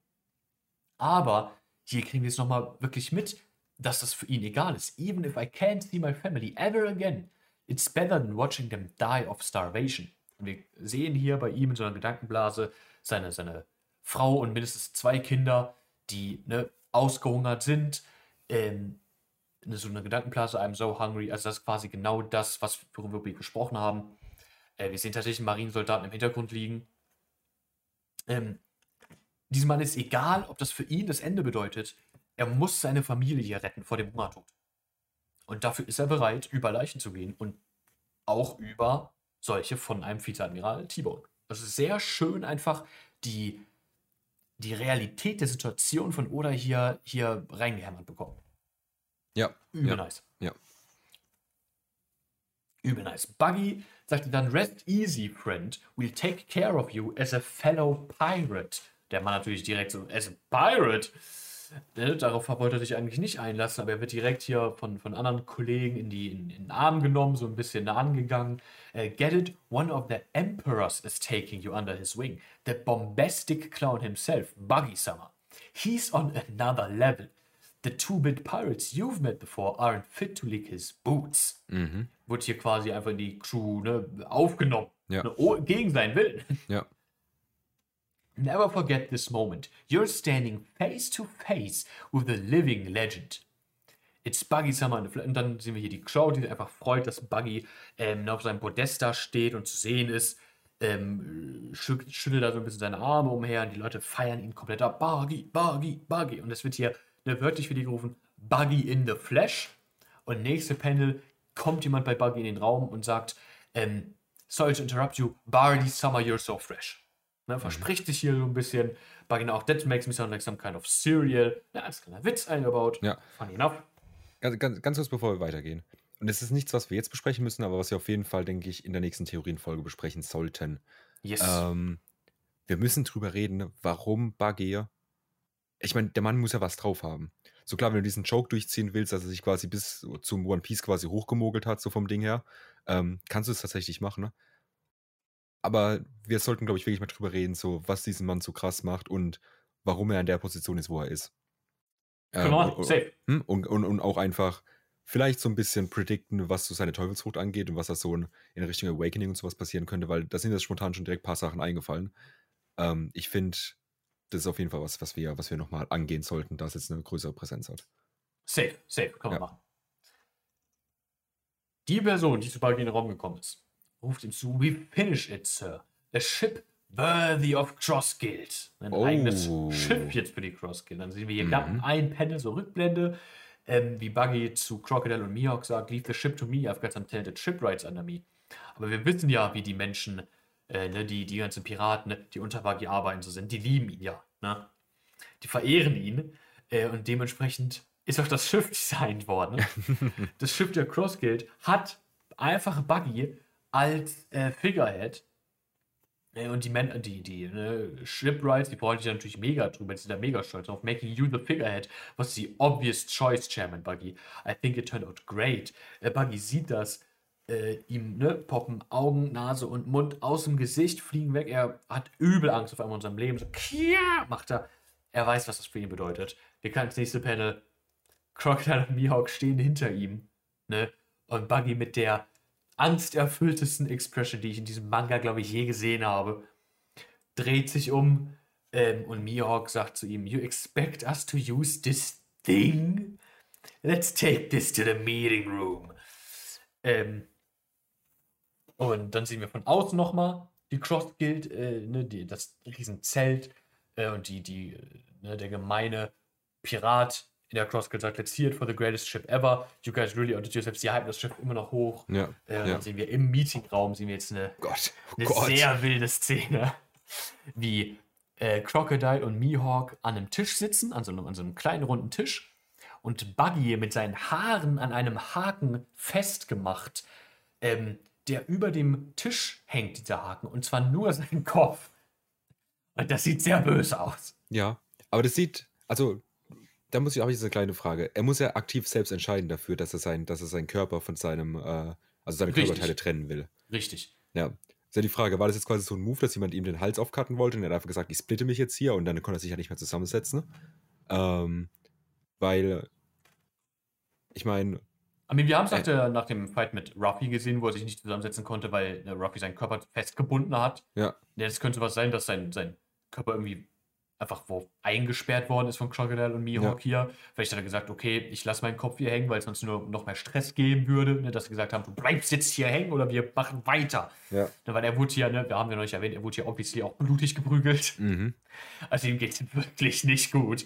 Aber hier kriegen wir jetzt nochmal wirklich mit, dass das für ihn egal ist. Even if I can't see my family ever again, it's better than watching them die of starvation. Wir sehen hier bei ihm in so einer Gedankenblase seine, seine Frau und mindestens zwei Kinder, die ne, ausgehungert sind. Ähm, so einer Gedankenblase, I'm so hungry. Also das ist quasi genau das, was worüber wir gesprochen haben. Äh, wir sehen tatsächlich einen Marinesoldaten im Hintergrund liegen. Ähm, diesem Mann ist egal, ob das für ihn das Ende bedeutet. Er muss seine Familie retten vor dem Hungertod. Und dafür ist er bereit, über Leichen zu gehen und auch über solche von einem Vizeadmiral T-Bone. Das ist sehr schön einfach die, die Realität der Situation von Oda hier, hier reingehämmert bekommen. Ja. Übel ja. nice. Ja. Übel nice. Buggy sagte dann, Rest easy, friend. We'll take care of you as a fellow pirate. Der Mann natürlich direkt so, as a pirate? Ne, darauf wollte er sich eigentlich nicht einlassen, aber er wird direkt hier von, von anderen Kollegen in, die, in, in den Arm genommen, so ein bisschen nah angegangen. Uh, get it? One of the emperors is taking you under his wing. The bombastic clown himself, Buggy Summer. He's on another level. The two-bit pirates you've met before aren't fit to lick his boots. Mhm. Wird hier quasi einfach in die Crew ne, aufgenommen. Ja. Ne, oh, gegen seinen Willen. Ja. Never forget this moment. You're standing face to face with a living legend. It's Buggy Summer in the Fl- Und dann sehen wir hier die Crowd, die sich einfach freut, dass Buggy ähm, auf seinem Podest da steht und zu sehen ist. Ähm, schü- schüttelt da so ein bisschen seine Arme umher und die Leute feiern ihn komplett ab. Buggy, Buggy, Buggy. Und es wird hier ne, wörtlich für die gerufen: Buggy in the Flesh. Und nächste Panel kommt jemand bei Buggy in den Raum und sagt: ähm, Sorry to interrupt you, Barley Summer, you're so fresh. Ne, verspricht sich hier so ein bisschen. Buggy auch, that makes me sound like some kind of cereal. Ja, als kleiner Witz eingebaut. Ja. Funny enough. Ganz, ganz, ganz kurz, bevor wir weitergehen. Und es ist nichts, was wir jetzt besprechen müssen, aber was wir auf jeden Fall, denke ich, in der nächsten Theorienfolge besprechen sollten. Yes. Ähm, wir müssen drüber reden, warum Buggy. Ich meine, der Mann muss ja was drauf haben. So klar, wenn du diesen Joke durchziehen willst, dass er sich quasi bis zum One Piece quasi hochgemogelt hat, so vom Ding her, ähm, kannst du es tatsächlich machen. Ne? Aber wir sollten, glaube ich, wirklich mal drüber reden, so was diesen Mann so krass macht und warum er in der Position ist, wo er ist. Ähm, und- safe. hm? Und, und, und auch einfach vielleicht so ein bisschen predikten, was so seine Teufelsfrucht angeht und was da so in, in Richtung Awakening und sowas passieren könnte, weil da sind jetzt spontan schon direkt ein paar Sachen eingefallen. Ähm, ich finde, das ist auf jeden Fall was, was wir, was wir nochmal angehen sollten, da es jetzt eine größere Präsenz hat. Safe, safe, können wir Ja. machen. Die Person, die zu Buggy in den Raum gekommen ist, ruft ihm zu: We finish it, Sir. A ship worthy of Cross Guild. Ein Oh. eigenes Schiff jetzt für die Cross Guild. Dann sehen wir hier Mhm. ein Panel, so Rückblende, ähm, wie Buggy zu Crocodile und Mihawk sagt: Leave the ship to me, I've got some talented shipwrights under me. Aber wir wissen ja, wie die Menschen, äh, ne, die, die ganzen Piraten, ne, die unter Buggy arbeiten, so sind. Die lieben ihn ja. Ne? Die verehren ihn. Äh, und dementsprechend ist auch das Schiff [LAUGHS] designt worden. [LAUGHS] das Schiff der Cross Guild hat einfach Buggy als äh, Figurehead. Äh, Und die, Men die, die ne, Shipwrights, die freuen sich natürlich mega drüber, die sind da mega stolz auf. Making you the figurehead was the obvious choice, Chairman Buggy. I think it turned out great. Äh, Buggy sieht das, äh, ihm ne, poppen Augen, Nase und Mund aus dem Gesicht, fliegen weg. Er hat übel Angst auf einmal in seinem Leben. So, Kia! macht er. Er weiß, was das für ihn bedeutet. Wir können ins nächste Panel. Crocodile und Mihawk stehen hinter ihm. Ne? Und Buggy mit der angsterfülltesten Expression, die ich in diesem Manga, glaube ich, je gesehen habe, dreht sich um ähm, und Mihawk sagt zu ihm: You expect us to use this thing? Let's take this to the meeting room. Ähm, und dann sehen wir von außen nochmal die Cross Guild, äh, ne, die, das Riesenzelt äh, und die, die, äh, ne, der gemeine Pirat in der Cross Guild sagt, let's see it for the greatest ship ever. You guys really outdid yourselves. Sie halten das Schiff immer noch hoch. Ja. Äh, ja. Dann sehen wir im Meetingraum, sehen wir jetzt eine, Gott. Oh eine Gott. sehr wilde Szene, wie äh, Crocodile und Mihawk an einem Tisch sitzen, an so einem, an so einem kleinen runden Tisch. Und Buggy mit seinen Haaren an einem Haken festgemacht, ähm, der über dem Tisch hängt, dieser Haken, und zwar nur sein Kopf. Und das sieht sehr böse aus. Ja, aber das sieht, also da muss ich auch jetzt eine kleine Frage. Er muss ja aktiv selbst entscheiden dafür, dass er, sein, dass er seinen Körper von seinem, äh, also seine Richtig. Körperteile trennen will. Richtig. Ja. Ist ja die Frage, war das jetzt quasi so ein Move, dass jemand ihm den Hals aufcutten wollte und er hat einfach gesagt, ich splitte mich jetzt hier und dann konnte er sich ja nicht mehr zusammensetzen? Ähm, weil, ich meine, wir haben es nach, Äh. der- nach dem Fight mit Ruffy gesehen, wo er sich nicht zusammensetzen konnte, weil äh, Ruffy seinen Körper festgebunden hat. ja, Ja, das könnte was sein, dass sein, sein Körper irgendwie einfach wo eingesperrt worden ist von Crocodile und Mihawk hier. Vielleicht hat er gesagt, okay, ich lasse meinen Kopf hier hängen, weil es sonst nur noch mehr Stress geben würde, ne, dass sie gesagt haben, du bleibst jetzt hier hängen oder wir machen weiter. ja, Ne, weil er wurde hier, ne, wir haben ja noch nicht erwähnt, er wurde hier obviously auch blutig geprügelt. mhm. [LAUGHS] Also ihm geht es wirklich nicht gut.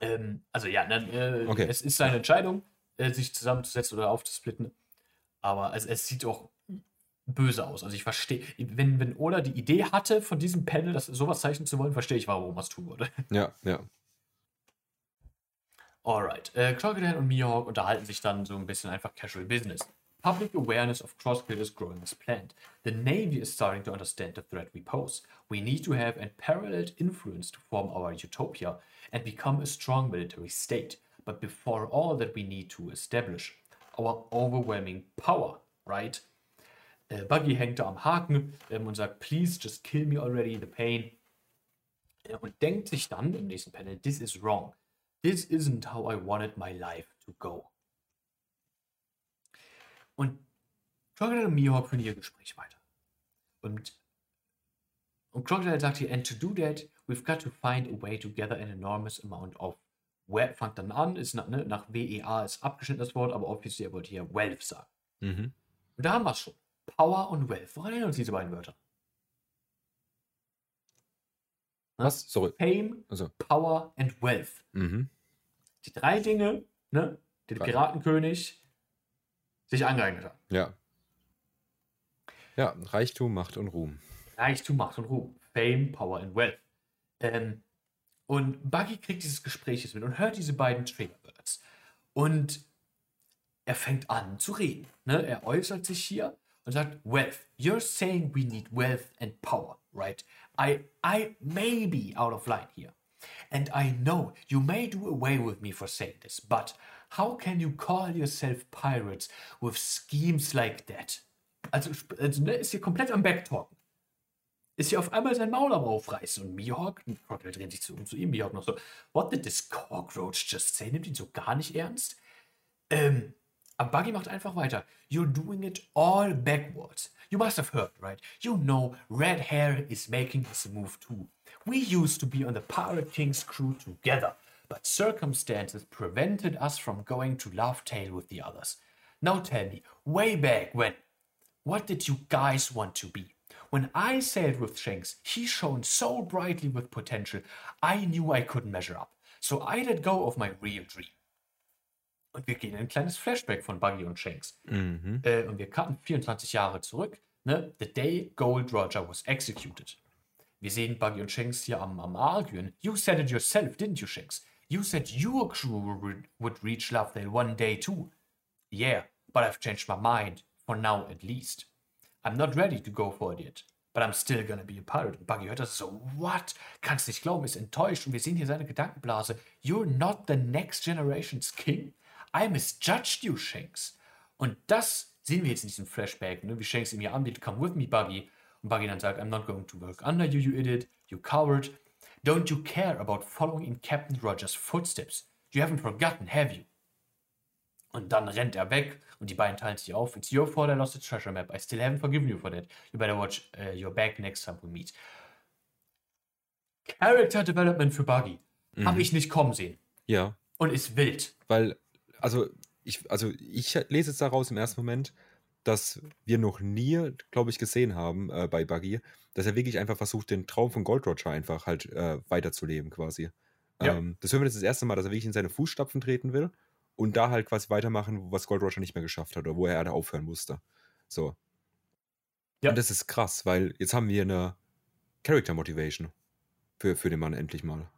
Ähm, also ja, dann, äh, Okay. es ist seine Entscheidung, äh, sich zusammenzusetzen oder aufzusplitten. Aber also, es sieht auch böse aus. Also ich verstehe, wenn, wenn Ola die Idee hatte, von diesem Panel das, sowas zeichnen zu wollen, verstehe ich, warum er es tun würde. Ja, ja. Alright. Äh, Crocodile und Mihawk unterhalten sich dann so ein bisschen einfach casual business. Public awareness of Crosskill is growing as planned. The Navy is starting to understand the threat we pose. We need to have unparalleled influence to form our utopia and become a strong military state. But before all that, we need to establish our overwhelming power, right? Äh, Buggy hängt da am Haken ähm, und sagt, please just kill me already, the pain. Äh, und denkt sich dann im nächsten Panel, this is wrong. This isn't how I wanted my life to go. Und Crocodile und Mihawk führen ihr Gespräch weiter. Und, und Crocodile sagt hier, and to do that, we've got to find a way to gather an enormous amount of Wealth. Fangt dann an, ist nach, ne, nach WEA ist abgeschnitten das Wort, aber obviously er wollte hier Wealth sagen. Mhm. Und da haben wir es schon. Power und Wealth. Woran erinnern uns diese beiden Wörter? Was? Sorry. Fame, Also. Power and Wealth. Mhm. Die drei Dinge, ne, die der. Piratenkönig sich angeeignet hat. Ja. Ja, Reichtum, Macht und Ruhm. Reichtum, Macht und Ruhm. Fame, Power and Wealth. Ähm, und Buggy kriegt dieses Gespräch jetzt mit und hört diese beiden Triggerwords. Und er fängt an zu reden. Ne? Er äußert sich hier sagt, Wealth. You're saying we need wealth and power, right? I, I may be out of line here. And I know you may do away with me for saying this, but how can you call yourself pirates with schemes like that? Also, also ist hier komplett am Backtalken. Ist hier auf einmal sein Maul am Aufreißen und Mihawk, Crocodile dreht sich zu, um zu ihm, Mihawk noch so, what did this cockroach just say? Nimmt ihn so gar nicht ernst. Ähm, aber Buggy macht einfach weiter. You're doing it all backwards. You must have heard, right? You know Red Hair is making this move too. We used to be on the Pirate King's crew together, but circumstances prevented us from going to Love Tale with the others. Now tell me, way back when, what did you guys want to be? When I sailed with Shanks, he shone so brightly with potential, I knew I couldn't measure up. So I let go of my real dream. Und wir gehen in ein kleines Flashback von Buggy und Shanks. Mhm. Äh, und wir cutten 24 Jahre zurück. Ne? The day Gold Roger was executed. Wir sehen Buggy und Shanks hier am, am Arguen. You said it yourself, didn't you, Shanks? You said your crew would- would reach Lovedale one day too. Yeah, but I've changed my mind, for now at least. I'm not ready to go for it yet, but I'm still gonna be a pirate. Und Buggy hört das so, what? Kannst nicht glauben, ist enttäuscht. Und wir sehen hier seine Gedankenblase. You're not the next generation's king? I misjudged you, Shanks. Und das sehen wir jetzt in diesem Flashback, ne? wie Shanks ihm hier anbietet, come with me, Buggy. Und Buggy dann sagt, I'm not going to work under you, you idiot, you coward. Don't you care about following in Captain Rogers' footsteps? You haven't forgotten, have you? Und dann rennt er weg und die beiden teilen sich auf. It's your fault I lost the treasure map. I still haven't forgiven you for that. You better watch uh, your back next time we meet. Character Development für Buggy. Habe ich nicht kommen sehen. Ja, Und ist wild. weil, also ich, also ich lese jetzt daraus im ersten Moment, dass wir noch nie, glaube ich, gesehen haben äh, bei Buggy, dass er wirklich einfach versucht, den Traum von Gold Roger einfach halt äh, weiterzuleben quasi. Ja. Ähm, das hören wir jetzt das erste Mal, dass er wirklich in seine Fußstapfen treten will und da halt quasi weitermachen, was Gold Roger nicht mehr geschafft hat oder wo er da aufhören musste. So. Ja. Und das ist krass, weil jetzt haben wir eine Character Motivation für, für den Mann endlich mal.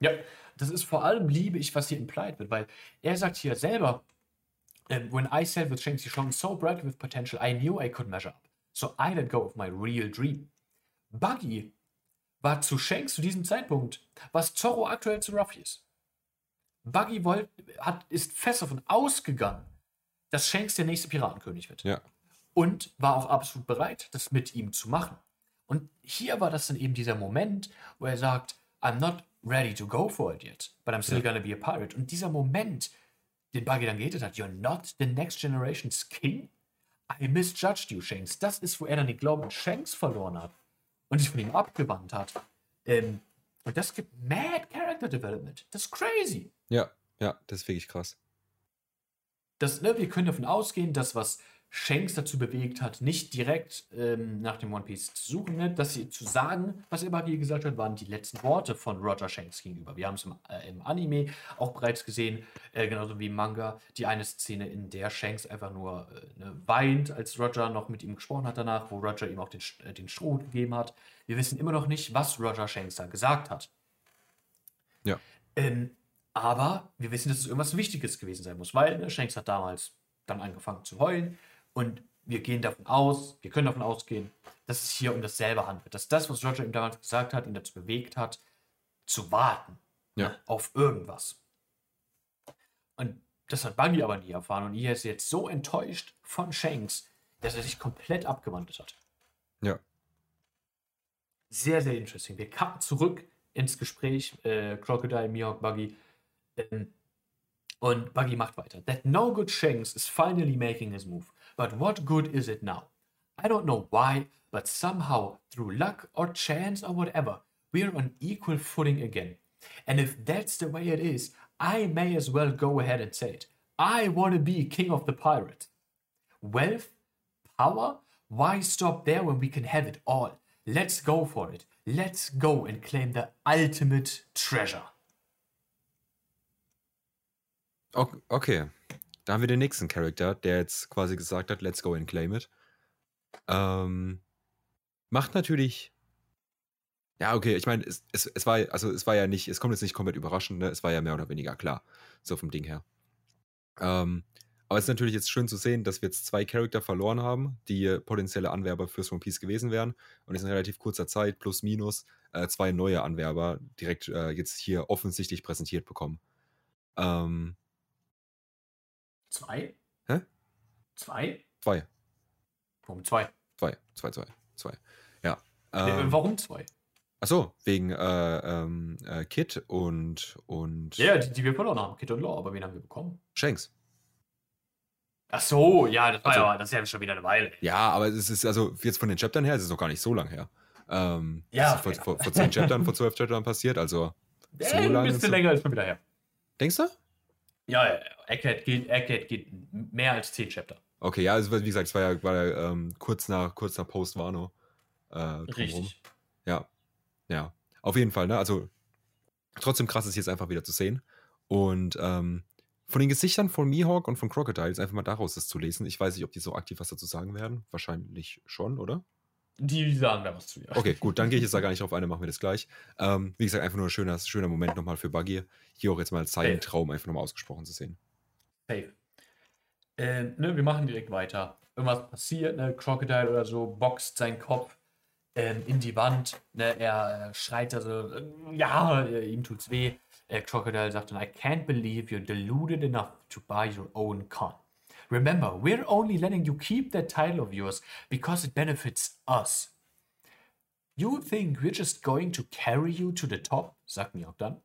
Ja, das ist vor allem liebe ich, was hier implied wird, weil er sagt hier selber, ähm, when I said with Shanks, you shone so bright with potential, I knew I could measure up. So I let go of my real dream. Buggy war zu Shanks zu diesem Zeitpunkt, was Zorro aktuell zu Ruffy ist. Buggy wollt, hat, ist fest davon ausgegangen, dass Shanks der nächste Piratenkönig wird. Ja. Und war auch absolut bereit, das mit ihm zu machen. Und hier war das dann eben dieser Moment, wo er sagt, I'm not ready to go for it yet, but I'm still Ja. gonna be a pirate. Und dieser Moment, den Buggy dann geredet hat, you're not the next generation's king? I misjudged you, Shanks. Das ist, wo er dann den Glauben an Shanks verloren hat und sich von ihm abgewandt hat. Ähm, und das gibt mad Character Development. Das ist crazy. Ja, ja, das ist wirklich krass. Das, ne, wir können davon ausgehen, dass was Shanks dazu bewegt hat, nicht direkt ähm, nach dem One Piece zu suchen, ne? dass sie zu sagen, was er Buggy gesagt hat, waren die letzten Worte von Roger Shanks gegenüber. Wir haben es im, äh, im, Anime auch bereits gesehen, äh, genauso wie im Manga, die eine Szene, in der Shanks einfach nur äh, ne, weint, als Roger noch mit ihm gesprochen hat danach, wo Roger ihm auch den, äh, den Stroh gegeben hat. Wir wissen immer noch nicht, was Roger Shanks da gesagt hat. Ja. Ähm, aber wir wissen, dass es irgendwas Wichtiges gewesen sein muss, weil ne, Shanks hat damals dann angefangen zu heulen und wir gehen davon aus, wir können davon ausgehen, dass es hier um dasselbe handelt. Dass das, was Roger ihm damals gesagt hat, ihn dazu bewegt hat, zu warten ja. auf irgendwas. Und das hat Buggy aber nie erfahren. Und er ist jetzt so enttäuscht von Shanks, dass er sich komplett abgewandelt hat. Ja. Sehr, sehr interesting. Wir kamen zurück ins Gespräch, äh, Crocodile, Mihawk, Buggy. Ähm, und Buggy macht weiter. That no good Shanks is finally making his move. But what good is it now? I don't know why, but somehow, through luck or chance or whatever, we're on equal footing again. And if that's the way it is, I may as well go ahead and say it. I want to be king of the pirates. Wealth? Power? Why stop there when we can have it all? Let's go for it. Let's go and claim the ultimate treasure. Okay. Da haben wir den nächsten Charakter, der jetzt quasi gesagt hat, let's go and claim it. Ähm, macht natürlich. Ja, okay, ich meine, es, es, es, war, also es war ja nicht, es kommt jetzt nicht komplett überraschend, ne? es war ja mehr oder weniger klar, so vom Ding her. Ähm, aber es ist natürlich jetzt schön zu sehen, dass wir jetzt zwei Charakter verloren haben, die potenzielle Anwerber fürs One Piece gewesen wären. Und es in relativ kurzer Zeit, plus minus, äh, zwei neue Anwerber direkt äh, jetzt hier offensichtlich präsentiert bekommen. Ähm, Zwei? Hä? Zwei? Zwei. Warum zwei? Zwei, zwei, zwei, zwei. Ja. Ähm, Warum zwei? Achso, wegen äh, ähm, äh, Kit und, und. Ja, die, die wir verloren haben, Kit und Law, aber wen haben wir bekommen? Shanks. Ach so, ja, das war Also- ja, das ist ja schon wieder eine Weile. Ja, aber es ist, also jetzt von den Chaptern her, es ist noch gar nicht so lang her. Ähm, Ja, vor, vor, vor zehn Chaptern, vor zwölf Chaptern passiert, also. [LAUGHS] Äh, So ein lange bisschen so- länger ist schon wieder her. Denkst du? Ja, ja. Egghead geht, Egghead geht mehr als zehn Chapter. Okay, ja, also, wie gesagt, es war ja, war ja ähm, kurz nach, kurz nach Post-Wano. Äh, drumherum. Richtig. Ja, ja. Auf jeden Fall, ne? Also trotzdem krass ist jetzt einfach wieder zu sehen. Und ähm, von den Gesichtern von Mihawk und von Crocodile ist einfach mal daraus das zu lesen. Ich weiß nicht, ob die so aktiv was dazu sagen werden. Wahrscheinlich schon, oder? Die sagen da was zu, ja. Okay, gut, dann gehe ich jetzt da gar nicht drauf ein, dann machen wir das gleich. Ähm, wie gesagt, einfach nur ein schöner, schöner Moment nochmal für Buggy. Hier auch jetzt mal seinen Safe. Traum einfach nochmal ausgesprochen zu sehen. Safe. Ähm, ne, wir machen direkt weiter. Irgendwas passiert, ne, Crocodile oder so boxt seinen Kopf ähm, in die Wand. Ne, er äh, schreit also, äh, ja, äh, ihm tut's weh. Äh, Crocodile sagt dann, I can't believe you're deluded enough to buy your own con. Remember, we're only letting you keep that title of yours because it benefits us. You think we're just going to carry you to the top? Sagt Mihawk dann.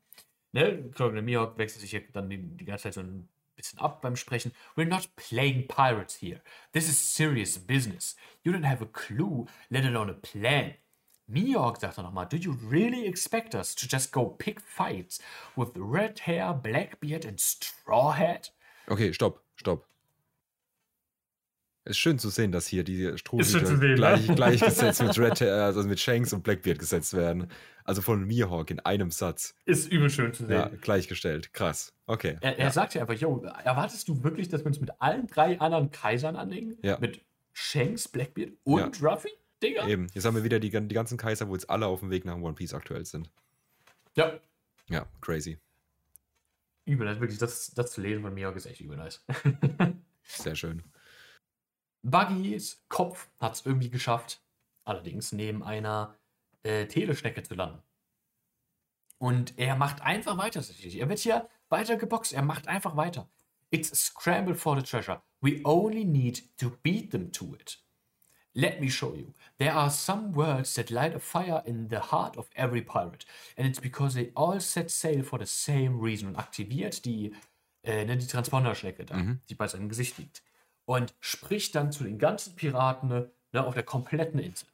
Ne, Crocodile Mihawk wechselt sich dann die, ganze Zeit so ein bisschen ab beim Sprechen. We're not playing pirates here. This is serious business. You don't have a clue, let alone a plan. Mihawk sagt er dann nochmal, do you really expect us to just go pick fights with red hair, black beard and straw hat? Okay, stopp, stopp. Es ist schön zu sehen, dass hier die Ist schön zu Strohhüte sehen, gleich, ne? [LAUGHS] gleichgesetzt mit Red, äh, also mit Shanks und Blackbeard gesetzt werden. Also von Mihawk in einem Satz. Ist übel schön zu Ja, gleichgestellt. Krass. Okay. Er, er sagt ja einfach, yo, erwartest du wirklich, dass wir uns mit allen drei anderen Kaisern anlegen? Ja. Mit Shanks, Blackbeard und Ruffy? Digga? Eben. Jetzt haben wir wieder die, die ganzen Kaiser, wo jetzt alle auf dem Weg nach One Piece aktuell sind. Ja. Ja, crazy. Übel, also wirklich, das, das zu lesen von Mihawk ist echt übel nice. [LAUGHS] Sehr schön. Buggys Kopf hat es irgendwie geschafft, allerdings neben einer äh, Teleschnecke zu landen. Und er macht einfach weiter. Er wird hier weiter geboxt. Er macht einfach weiter. It's a scramble for the treasure. We only need to beat them to it. Let me show you. There are some words that light a fire in the heart of every pirate. And it's because they all set sail for the same reason. Und aktiviert die, äh, ne, die Transponderschnecke da, die bei seinem Gesicht liegt. Und spricht dann zu den ganzen Piraten ne, auf der kompletten Insel.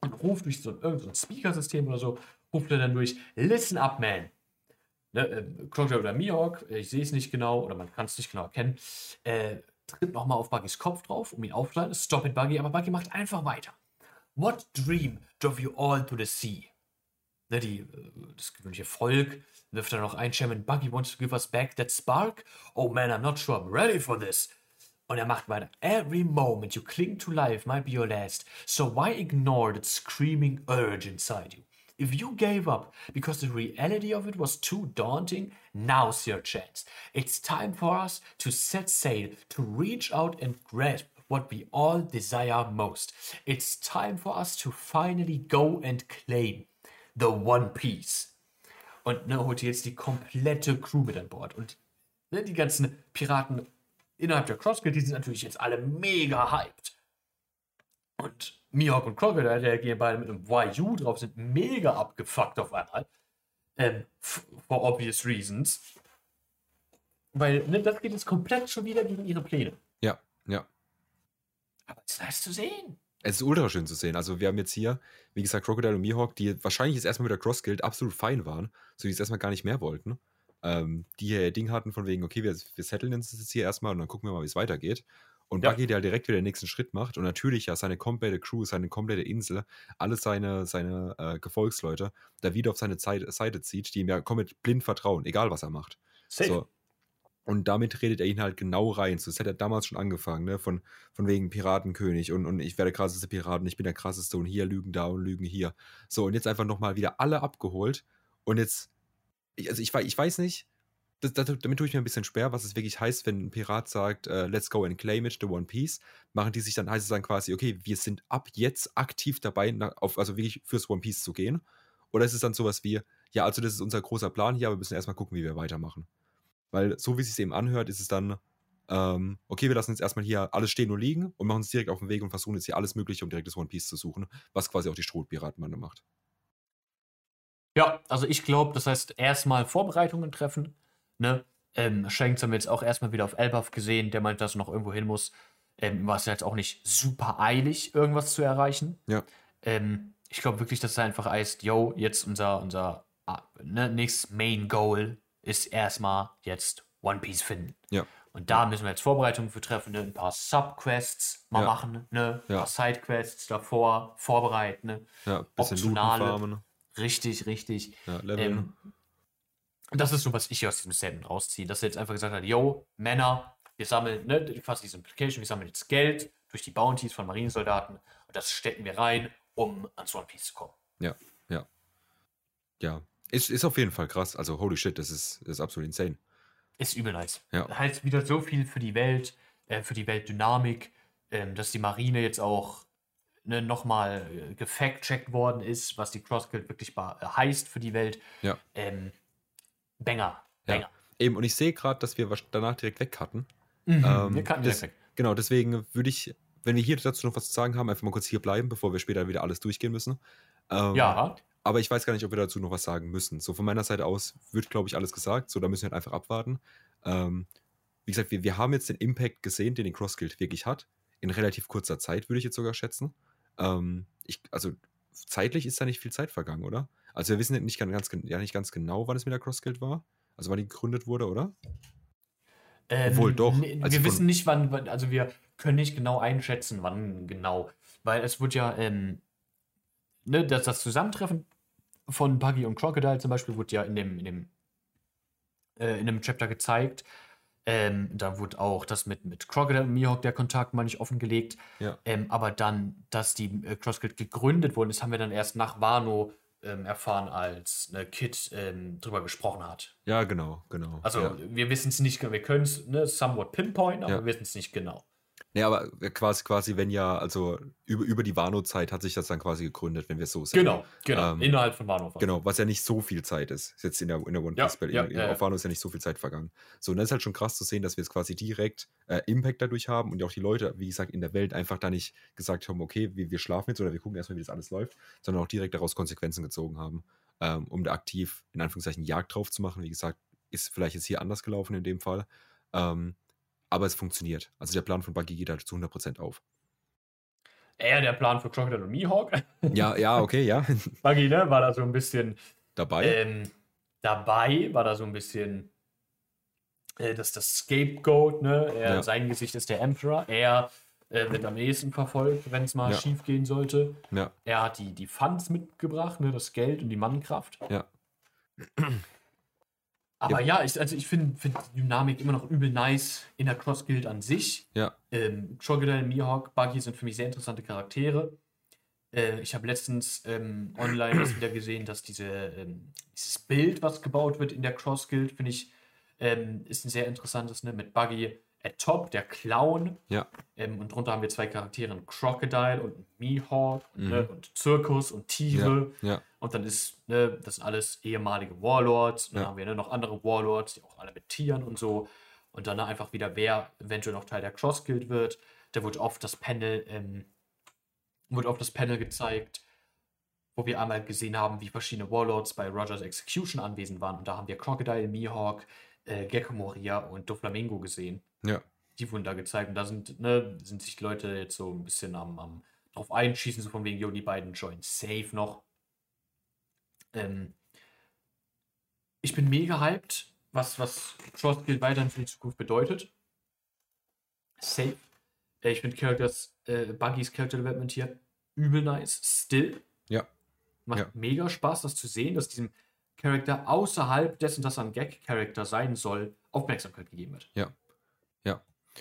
Und ruft durch so ein, so Speaker-System oder so, ruft er dann durch, listen up, man. Ne, äh, Crocodile oder Mihawk, ich sehe es nicht genau, oder man kann es nicht genau erkennen, äh, tritt nochmal auf Buggys Kopf drauf, um ihn aufzuhalten. Stop it, Buggy, aber Buggy macht einfach weiter. What dream drove you all to the sea? Ne, die, äh, das gewöhnliche Volk wirft dann noch ein, Chairman Buggy wants to give us back that spark. Oh man, I'm not sure I'm ready for this. Und er macht weiter. Every moment you cling to life might be your last. So why ignore that screaming urge inside you? If you gave up because the reality of it was too daunting, now's your chance. It's time for us to set sail, to reach out and grasp what we all desire most. It's time for us to finally go and claim the One Piece. Und ne, holt jetzt die komplette Crew mit an Bord. Und ne, die ganzen Piraten innerhalb der Cross Guild, die sind natürlich jetzt alle mega hyped. Und Mihawk und Crocodile, der gehen beide mit einem YU drauf, sind mega abgefuckt auf einmal. Ähm, for obvious reasons. Weil, ne, das geht jetzt komplett schon wieder gegen ihre Pläne. Ja, ja. Aber es ist nice zu sehen. Es ist ultra schön zu sehen. Also, wir haben jetzt hier, wie gesagt, Crocodile und Mihawk, die wahrscheinlich jetzt erstmal mit der Cross Guild absolut fein waren, so die es erstmal gar nicht mehr wollten. Ähm, die hier ihr Ding hatten, von wegen, okay, wir, wir setteln uns jetzt hier erstmal und dann gucken wir mal, wie es weitergeht. Und Ja. Buggy, der halt direkt wieder den nächsten Schritt macht und natürlich ja seine komplette Crew, seine komplette Insel, alle seine, seine äh, Gefolgsleute da wieder auf seine Zeit, Seite zieht, die ihm ja komplett blind vertrauen, egal was er macht. Safe. So. Und damit redet er ihn halt genau rein. So, das hat er damals schon angefangen, ne? Von, von wegen Piratenkönig und, und ich werde der krasseste Piraten, ich bin der krasseste und hier lügen da und lügen hier. So, und jetzt einfach nochmal wieder alle abgeholt. Und jetzt, ich- also ich, ich weiß nicht, das, das, damit tue ich mir ein bisschen schwer, was es wirklich heißt, wenn ein Pirat sagt, äh, let's go and claim it, the One Piece. Machen die sich dann, heißt es dann quasi, okay, wir sind ab jetzt aktiv dabei, nach, auf, also wirklich fürs One Piece zu gehen. Oder ist es dann sowas wie, ja, also das ist unser großer Plan hier, aber wir müssen erstmal gucken, wie wir weitermachen. Weil so wie es sich eben anhört, ist es dann, ähm, okay, wir lassen jetzt erstmal hier alles stehen und liegen und machen uns direkt auf den Weg und versuchen jetzt hier alles Mögliche, um direkt das One Piece zu suchen, was quasi auch die Strohpiratenbande macht. Ja, also ich glaube, das heißt erstmal Vorbereitungen treffen. Ne? Ähm, Shanks haben wir jetzt auch erstmal wieder auf Elbaf gesehen, der meint, dass er noch irgendwo hin muss. Ähm, war es jetzt auch nicht super eilig, irgendwas zu erreichen. Ja. Ähm, ich glaube wirklich, dass es einfach heißt, yo, jetzt unser, unser ah, ne, nächstes Main Goal ist erstmal jetzt One Piece finden. Ja. Und da müssen wir jetzt Vorbereitungen für treffen, ne? ein paar Subquests mal Ja. machen, ne? ein Ja. paar Sidequests davor vorbereiten. Ne? Ja, bisschen looten Optionale. farmen. Richtig, richtig. Ja, Leveln. Ähm, das ist so, was ich aus diesem Statement rausziehe, dass er jetzt einfach gesagt hat, yo, Männer, wir sammeln, ne, quasi diese Implication, wir sammeln jetzt Geld durch die Bounties von Marinesoldaten und das stecken wir rein, um ans One Piece zu kommen. Ja, ja. Ja. Ist, ist auf jeden Fall krass. Also, holy shit, das ist, das ist absolut insane. Ist übel nice. Ja. Heißt wieder so viel für die Welt, äh, für die Weltdynamik, ähm, dass die Marine jetzt auch ne, nochmal äh, gefact-checkt worden ist, was die Cross Guild wirklich äh, heißt für die Welt. Ja. Ähm, Banger. Ja. Banger. Eben, und ich sehe gerade, dass wir danach direkt weg hatten. Mhm. Ähm, wir kannten das- direkt weg. Genau, deswegen würde ich, wenn wir hier dazu noch was zu sagen haben, einfach mal kurz hier bleiben, bevor wir später wieder alles durchgehen müssen. Ähm, Ja, Aber ich weiß gar nicht, ob wir dazu noch was sagen müssen. So von meiner Seite aus wird, glaube ich, alles gesagt. So, da müssen wir halt einfach abwarten. Ähm, wie gesagt, wir, wir haben jetzt den Impact gesehen, den die Cross Guild wirklich hat. In relativ kurzer Zeit, würde ich jetzt sogar schätzen. Ähm, ich, also zeitlich ist da nicht viel Zeit vergangen, oder? Also wir wissen nicht ganz, ja, nicht ganz genau, wann es mit der Cross Guild war. Also wann die gegründet wurde, oder? Ähm, Obwohl, doch. Also wir wissen nicht, wann, wann- also wir können nicht genau einschätzen, wann genau. Weil es wird ja, ähm, ne, das, das Zusammentreffen von Buggy und Crocodile zum Beispiel wurde ja in dem, in dem, äh, in dem Chapter gezeigt. Ähm, da wurde auch das mit, mit Crocodile und Mihawk, der Kontakt, mal nicht offengelegt. Ja. Ähm, aber dann, dass die äh, Cross Guild gegründet worden ist, haben wir dann erst nach Wano ähm, erfahren, als ne, Kid ähm, drüber gesprochen hat. Ja, genau, genau. Also ja. wir wissen es nicht, wir können es ne, somewhat pinpointen, aber Ja. wir wissen es nicht genau. Nee, aber quasi, quasi, wenn ja, also über, über die Wano-Zeit hat sich das dann quasi gegründet, wenn wir es so sagen. Genau, genau. Ähm, Innerhalb von Wano. Genau, was ja nicht so viel Zeit ist. Ist Jetzt in der, in der One Ja, Piece Welt. ja, in, ja, ja. auf Wano ist ja nicht so viel Zeit vergangen. So, und das ist halt schon krass zu sehen, dass wir jetzt quasi direkt äh, Impact dadurch haben und auch die Leute, wie gesagt, in der Welt einfach da nicht gesagt haben, okay, wir, wir schlafen jetzt oder wir gucken erstmal, wie das alles läuft, sondern auch direkt daraus Konsequenzen gezogen haben, ähm, um da aktiv, in Anführungszeichen, Jagd drauf zu machen. Wie gesagt, ist vielleicht jetzt hier anders gelaufen in dem Fall. Ähm, aber es funktioniert. Also der Plan von Buggy geht halt zu 100% auf. Eher der Plan für Crocodile und Mihawk. [LAUGHS] Ja, ja, okay, ja. [LAUGHS] Buggy, ne, war da so ein bisschen Dabei. ähm, dabei, war da so ein bisschen äh, das ist das Scapegoat, ne? Er, Ja. Sein Gesicht ist der Emperor. Er äh, wird am ehesten verfolgt, wenn es mal Ja. schief gehen sollte. Ja, Er hat die, die Funds mitgebracht, ne? das Geld und die Mannkraft. ja. Aber ja, ich, also ich finde find die Dynamik immer noch übel nice in der Cross Guild an sich. Ja, Ähm, Crocodile, Mihawk, Buggy sind für mich sehr interessante Charaktere. Äh, ich habe letztens ähm, online das wieder gesehen, dass diese, ähm, dieses Bild, was gebaut wird in der Cross Guild, finde ich, ähm, ist ein sehr interessantes, ne? Mit Buggy at top, der Clown. ja, Ähm, und drunter haben wir zwei Charaktere, einen Crocodile und einen Mihawk und, Mhm. ne, und Zirkus und Tiere. ja, ja, Und dann ist, ne, das sind alles ehemalige Warlords. Und dann Ja. haben wir ne, noch andere Warlords, die auch alle mit Tieren und so. Und dann einfach wieder, wer eventuell noch Teil der Cross Guild wird. Da wird oft das Panel, ähm, wird oft das Panel gezeigt, wo wir einmal gesehen haben, wie verschiedene Warlords bei Rogers Execution anwesend waren. Und da haben wir Crocodile, Mihawk, äh, Gecko Moria und Doflamingo gesehen. ja, Die wurden da gezeigt. Und da sind, ne, sind sich Leute jetzt so ein bisschen am, am drauf einschießen, so von wegen, jo, die beiden join safe noch. Ähm, ich bin mega hyped, was, was Guild weiterhin für die Zukunft bedeutet. Safe. Äh, ich finde Characters, äh, Buggys Character Development hier übel nice. Still. Ja. Macht Ja. mega Spaß, das zu sehen, dass diesem Charakter außerhalb dessen, dass er ein Gag-Charakter sein soll, Aufmerksamkeit gegeben wird. ja.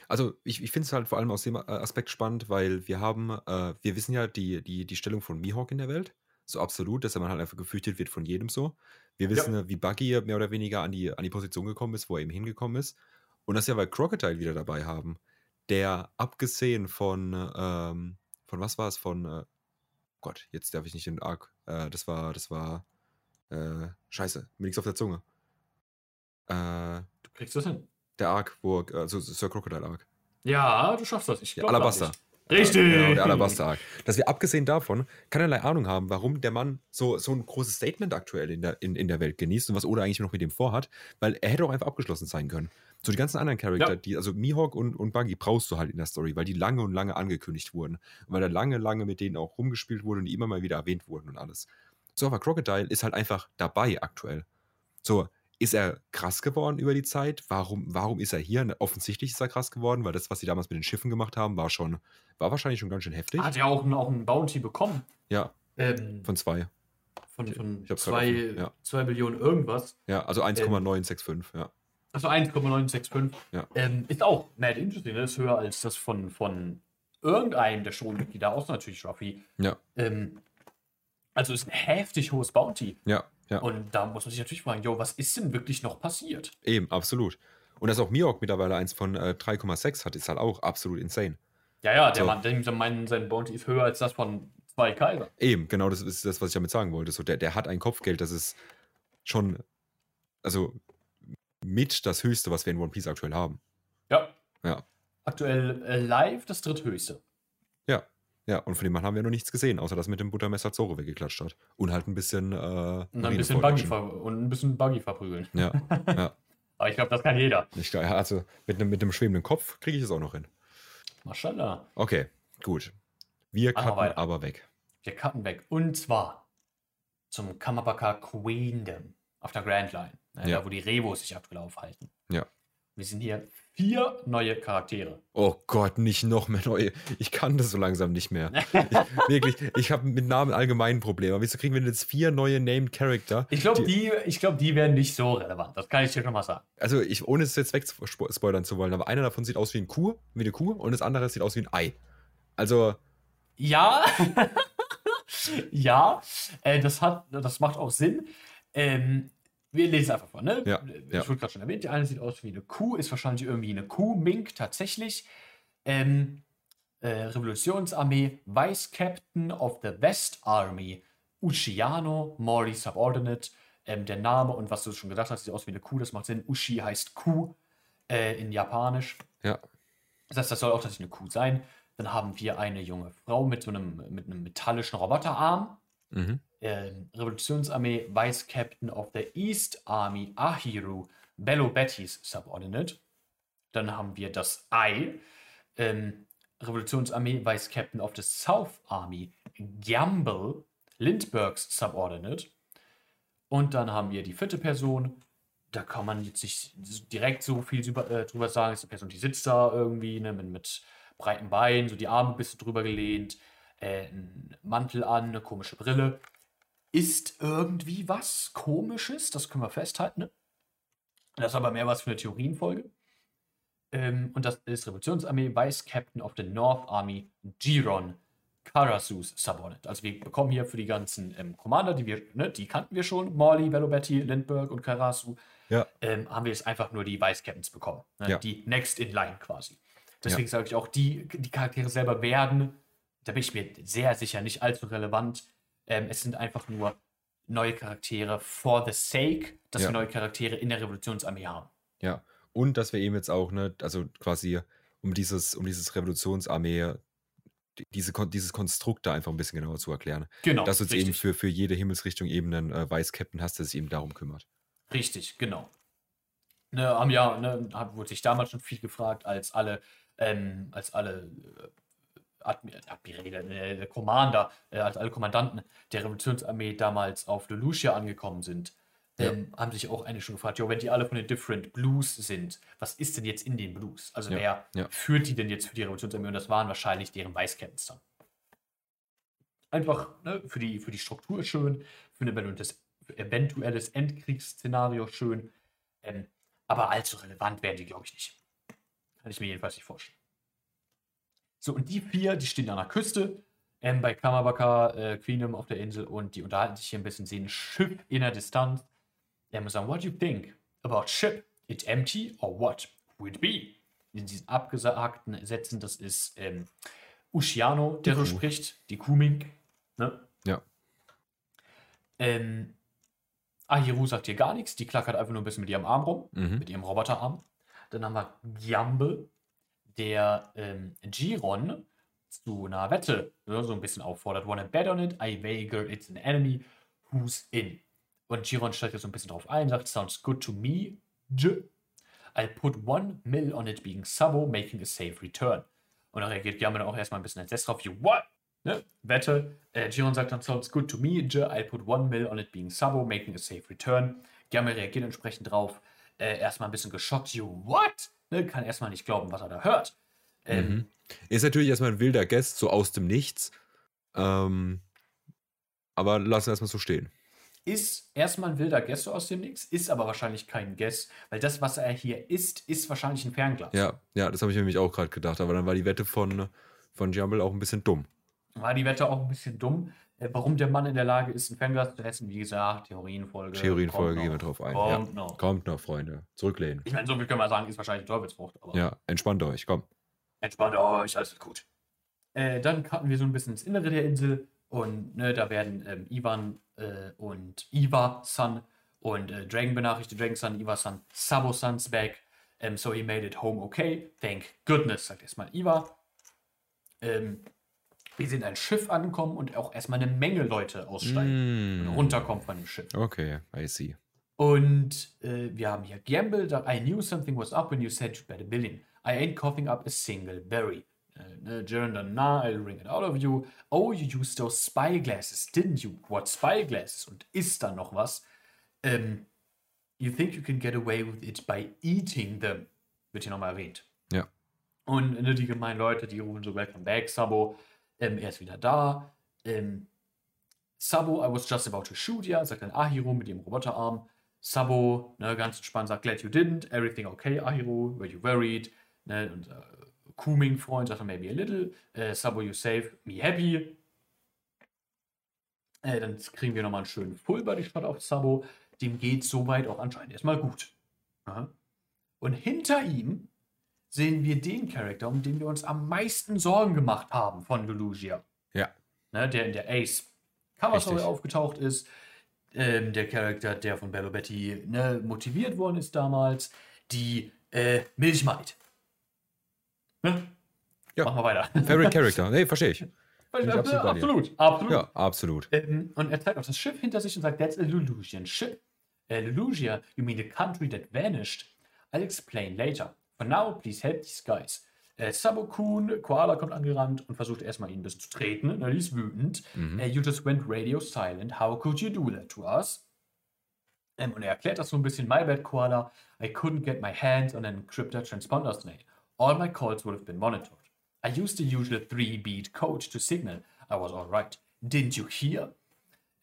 Also ich, ich finde es halt vor allem aus dem Aspekt spannend, weil wir haben, äh, wir wissen ja die, die, die Stellung von Mihawk in der Welt. So absolut, dass er man halt einfach gefürchtet wird von jedem so. Wir wissen, ja. wie Buggy mehr oder weniger an die, an die Position gekommen ist, wo er eben hingekommen ist. Und das ja, weil Crocodile wieder dabei haben, der abgesehen von, ähm, von was war es, von, äh, Gott, jetzt darf ich nicht den Arc, äh, das war, das war, äh, scheiße, mir liegt's auf der Zunge. Äh, Du kriegst das hin. der Arc, wo, also Sir Crocodile Arc. Ja, du schaffst das. Ich glaub Alabaster. dich. Richtig. Genau, der Alabaster Arc. [LAUGHS] Dass wir abgesehen davon keinerlei Ahnung haben, warum der Mann so, so ein großes Statement aktuell in der, in, in der Welt genießt und was Oda eigentlich noch mit dem vorhat, weil er hätte auch einfach abgeschlossen sein können. So die ganzen anderen Charakter, Ja. die, also Mihawk und, und Buggy brauchst du halt in der Story, weil die lange und lange angekündigt wurden. Und weil da lange, lange mit denen auch rumgespielt wurde und die immer mal wieder erwähnt wurden und alles. So, aber Crocodile ist halt einfach dabei aktuell. So, ist er krass geworden über die Zeit? Warum, warum ist er hier? Offensichtlich ist er krass geworden, weil das, was sie damals mit den Schiffen gemacht haben, war schon, war wahrscheinlich schon ganz schön heftig. Hat ja auch, ein- auch einen Bounty bekommen. Ja, Ähm, von zwei. von von zwei, ja. zwei Billionen irgendwas. Ja, also 1,965, ja. Also 1,965. Ja. Ähm, ist auch mad interesting. ne? Ist höher als das von, von irgendeinem der Showmitglieder, außer natürlich Ruffy. Ja, Ähm, also ist ein heftig hohes Bounty. ja, ja. Und da muss man sich natürlich fragen, yo, was ist denn wirklich noch passiert? Eben, absolut. Und dass auch Mihawk mittlerweile eins von äh, 3,6 hat, ist halt auch absolut insane. Ja, ja, der So. Mann, der meinen, sein Bounty ist höher als das von zwei Kaiser. Eben, genau das ist das, was ich damit sagen wollte. So, der, der hat ein Kopfgeld, das ist schon, also mit das Höchste, was wir in One Piece aktuell haben. Ja. Ja. Aktuell äh, live das dritthöchste. Ja, ja. Und von dem Mann haben wir noch nichts gesehen, außer dass mit dem Buttermesser Zoro weggeklatscht hat. Und halt ein bisschen, äh, Und ein bisschen Buggy, und ein bisschen Buggy verprügeln. Ja, ja. [LAUGHS] Aber ich glaube, das kann jeder. Ich, ja, also mit einem, mit schwebenden Kopf kriege ich es auch noch hin. Mashallah. Okay, gut. Wir cutten weiter. aber weg. Wir cutten weg. Und zwar zum Kamabaka Queendom auf der Grand Line. Ne, Ja. Da, wo die Revos sich aktuell aufhalten. Ja. Wir sind hier vier neue Charaktere. Oh Gott, nicht noch mehr neue. Ich kann das so langsam nicht mehr. Ich, wirklich, ich habe mit Namen allgemein Probleme. Aber wieso kriegen wir denn jetzt vier neue Named Character? Ich glaube, die, ich glaub, die werden nicht so relevant. Das kann ich dir schon mal sagen. Also, ich, ohne es jetzt wegspoilern zu wollen, aber einer davon sieht aus wie ein Kuh, wie eine Kuh, und das andere sieht aus wie ein Ei. Also, Ja, [LAUGHS] ja, äh, das, hat, das macht auch Sinn. Ähm, wir lesen einfach vor, ne? Ja, Ich wurde gerade schon erwähnt, die eine sieht aus wie eine Kuh, ist wahrscheinlich irgendwie eine Kuh, Mink tatsächlich. Ähm, äh, Revolutionsarmee, Vice Captain of the West Army, Ushiano, Mori Subordinate. Ähm, der Name und was du schon gesagt hast, sieht aus wie eine Kuh, das macht Sinn. Ushi heißt Kuh äh, in Japanisch. ja, Das heißt, das soll auch tatsächlich eine Kuh sein. Dann haben wir eine junge Frau mit so einem, mit einem metallischen Roboterarm. mhm. Ähm, Revolutionsarmee Vice Captain of the East Army Ahiru Bello Bettys Subordinate. Dann haben wir das Ei. Ähm, Revolutionsarmee Vice Captain of the South Army Gamble Lindberghs Subordinate. Und dann haben wir die vierte Person, da kann man jetzt nicht direkt so viel drüber, äh, drüber sagen. Ist eine Person, die sitzt da irgendwie ne, mit, mit breiten Beinen, so die Arme ein bisschen drüber gelehnt, äh, einen Mantel an, eine komische Brille. Ist irgendwie was Komisches, das können wir festhalten. Ne? Das ist aber mehr was für eine Theorienfolge. Ähm, und das ist Revolutionsarmee Vice Captain of the North Army Giron Karasus Subordinate. Also wir bekommen hier für die ganzen ähm, Commander, die wir, ne, die kannten wir schon, Morley, Velobetti, Lindbergh und Karasu, Ja. ähm, haben wir jetzt einfach nur die Vice Captains bekommen. Ne? Ja. Die Next in Line quasi. Deswegen sage ich auch, die, die Charaktere selber werden, da bin ich mir sehr sicher, nicht allzu relevant. Ähm, es sind einfach nur neue Charaktere for the sake, dass Ja. wir neue Charaktere in der Revolutionsarmee haben. Ja. Und dass wir eben jetzt auch, ne, also quasi um dieses, um dieses Revolutionsarmee, die- diese, dieses Konstrukt da einfach ein bisschen genauer zu erklären. Genau. dass du jetzt eben für, für jede Himmelsrichtung eben einen äh, Vice-Captain hast, der sich eben darum kümmert. Richtig, genau. Ne, haben ja, ne, hat, wurde sich damals schon viel gefragt, als alle, ähm, als alle äh, Admi Admiräle, äh, Commander, äh, als alle Kommandanten der Revolutionsarmee damals auf Lelouchia angekommen sind, ähm, haben sich auch einige schon gefragt, jo, wenn die alle von den Different Blues sind, was ist denn jetzt in den Blues? Also Ja, wer führt die denn jetzt für die Revolutionsarmee? Und das waren wahrscheinlich deren Vice-Captains dann. Einfach ne, für, die, für die Struktur schön, für ein eventuelles, eventuelles Endkriegsszenario schön. Ähm, aber allzu relevant werden die, glaube ich, nicht. Kann ich mir jedenfalls nicht vorstellen. So, und die vier, die stehen an der Küste, ähm, bei Kamabaka, äh, Queenum auf der Insel und die unterhalten sich hier ein bisschen, sehen ein Schiff in der Distanz. Er muss sagen, what do you think about ship? It empty or what? It be? In diesen abgesagten Sätzen, das ist ähm, Ushiano, der so spricht, die Kuming. Ne? Ja. Ähm, Ahiru sagt hier gar nichts, die klackert einfach nur ein bisschen mit ihrem Arm rum, Mhm. mit ihrem Roboterarm. Dann haben wir Gyambe, der ähm, Giron zu einer Wette ne, so ein bisschen auffordert. Wanna bet on it? I wager it's an enemy. Who's in? Und Giron steigt jetzt so ein bisschen drauf ein, sagt, sounds good to me. J. I'll put one mil on it being Sabo, making a safe return. Und dann reagiert Gyambe dann auch erstmal ein bisschen entsetzt drauf. You what? Ne? Wette. Äh, Giron sagt dann, sounds good to me. J. I'll put one mil on it being Sabo, making a safe return. Gyambe reagiert entsprechend drauf. Äh, erstmal ein bisschen geschockt. You what? Ne? Kann erstmal nicht glauben, was er da hört. Ähm, Mhm. Ist natürlich erstmal ein wilder Guest, so aus dem Nichts. Ähm, aber lassen wir erstmal so stehen. Ist erstmal ein wilder Guess so aus dem Nix, ist aber wahrscheinlich kein Guess, weil das, was er hier isst, ist wahrscheinlich ein Fernglas. Ja, ja, das habe ich mir nämlich auch gerade gedacht. Aber dann war die Wette von, von Jumble auch ein bisschen dumm. War die Wette auch ein bisschen dumm. Äh, warum der Mann in der Lage ist, ein Fernglas zu essen, wie gesagt, Theorienfolge. Theorienfolge gehen wir drauf ein. Kommt ja. noch. Kommt noch, Freunde. Zurücklehnen. Ich meine, so viel können wir sagen, ist wahrscheinlich eine Teufelsfrucht, aber Ja, entspannt euch, komm. entspannt euch, alles wird gut. Äh, dann kamen wir so ein bisschen ins Innere der Insel und ne, da werden ähm, Ivan äh, und Iva-san und äh, Dragon benachrichtigt, Dragon-san, Iva-san, Sabo-san's back. Ähm, so he made it home okay. Thank goodness, sagt erstmal Iva. Ähm, wir sind ein Schiff angekommen und auch erstmal eine Menge Leute aussteigen Mm. und runterkommen von dem Schiff. Okay, I see. Und äh, wir haben hier Gamble, da I knew something was up when you said you bet a billion. I ain't coughing up a single berry. Äh, ne, dann, nah, I'll ring it out of you. Oh, you used those spy glasses, didn't you? What spy glasses? Und ist da noch was? Ähm, you think you can get away with it by eating them? Wird hier nochmal erwähnt. Ja. Und ne, die gemeinen Leute, die rufen so Welcome back, Sabo. Ähm, er ist wieder da. Ähm, Sabo, I was just about to shoot ya, sagt dann Ahiro mit ihrem Roboterarm. Sabo, ne, ganz entspannt, sagt, glad you didn't, everything okay, Ahiro, were you worried? Ne, und äh, Kuming-Freund sagt dann, maybe a little. Äh, Sabo, you safe, me happy. Äh, dann kriegen wir nochmal einen schönen Full-Body-Shot auf Sabo. Dem geht soweit auch anscheinend erstmal gut. Aha. Und hinter ihm sehen wir den Charakter, um den wir uns am meisten Sorgen gemacht haben von Lulugia. Ja. Ne, der in der Ace Cover Story aufgetaucht ist. Ähm, der Charakter, der von Bello Betty ne, motiviert worden ist damals. Die äh, Milchmaid. Ne? Ja. Machen wir weiter. Favorite [LAUGHS] Character. Nee, verstehe ich. Äh, absolut absolut, absolut. Ja, absolut. Ähm, und er zeigt auch das Schiff hinter sich und sagt, that's a Lulusian ship. Uh, Lulusia, you mean the country that vanished? I'll explain later. For now, please help these guys. Äh, Sabo-kun, Koala kommt angerannt und versucht erstmal ihn bisschen zu treten. Ne? Die ist wütend. Äh, you just went radio silent. How could you do that to us? Ähm, und er erklärt das so ein bisschen. My bad, Koala. I couldn't get my hands on an encrypted transponder snake. All my calls would have been monitored. I used the usual three-beat code to signal I was alright. Didn't you hear?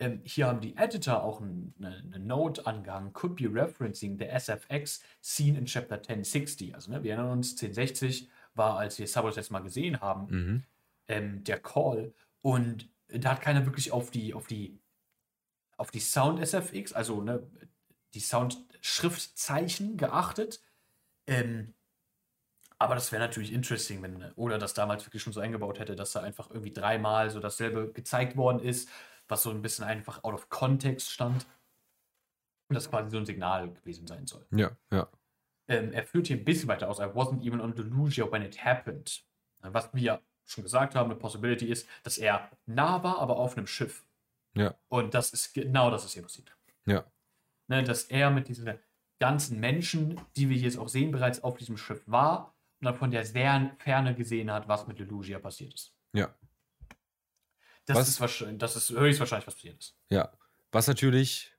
Ähm, hier haben die Editor auch ein, eine, eine Note angehangen. Could be referencing the SFX scene in Chapter 1060. Also, ne, wir erinnern uns, 1060 war, als wir Sabo das letzte Mal gesehen haben, Mhm. ähm, der Call. Und da hat keiner wirklich auf die, auf die, auf die Sound SFX, also ne, die Sound-Schriftzeichen geachtet. Ähm, aber das wäre natürlich interesting, wenn oder das damals wirklich schon so eingebaut hätte, dass da einfach irgendwie dreimal so dasselbe gezeigt worden ist, was so ein bisschen einfach out of context stand. Und das quasi so ein Signal gewesen sein soll. Ja, ja. Ähm, er führt hier ein bisschen weiter aus. I wasn't even on Delusia when it happened. Was wir schon gesagt haben, eine Possibility ist, dass er nah war, aber auf einem Schiff. Ja. Und das ist genau das, was hier passiert. Ja. Ne, dass er mit diesen ganzen Menschen, die wir hier jetzt auch sehen, bereits auf diesem Schiff war und dann von der sehr Ferne gesehen hat, was mit Delusia passiert ist. Ja. Das Was- ist wahrscheinlich, das ist höchstwahrscheinlich, was passiert ist. Ja. Was natürlich.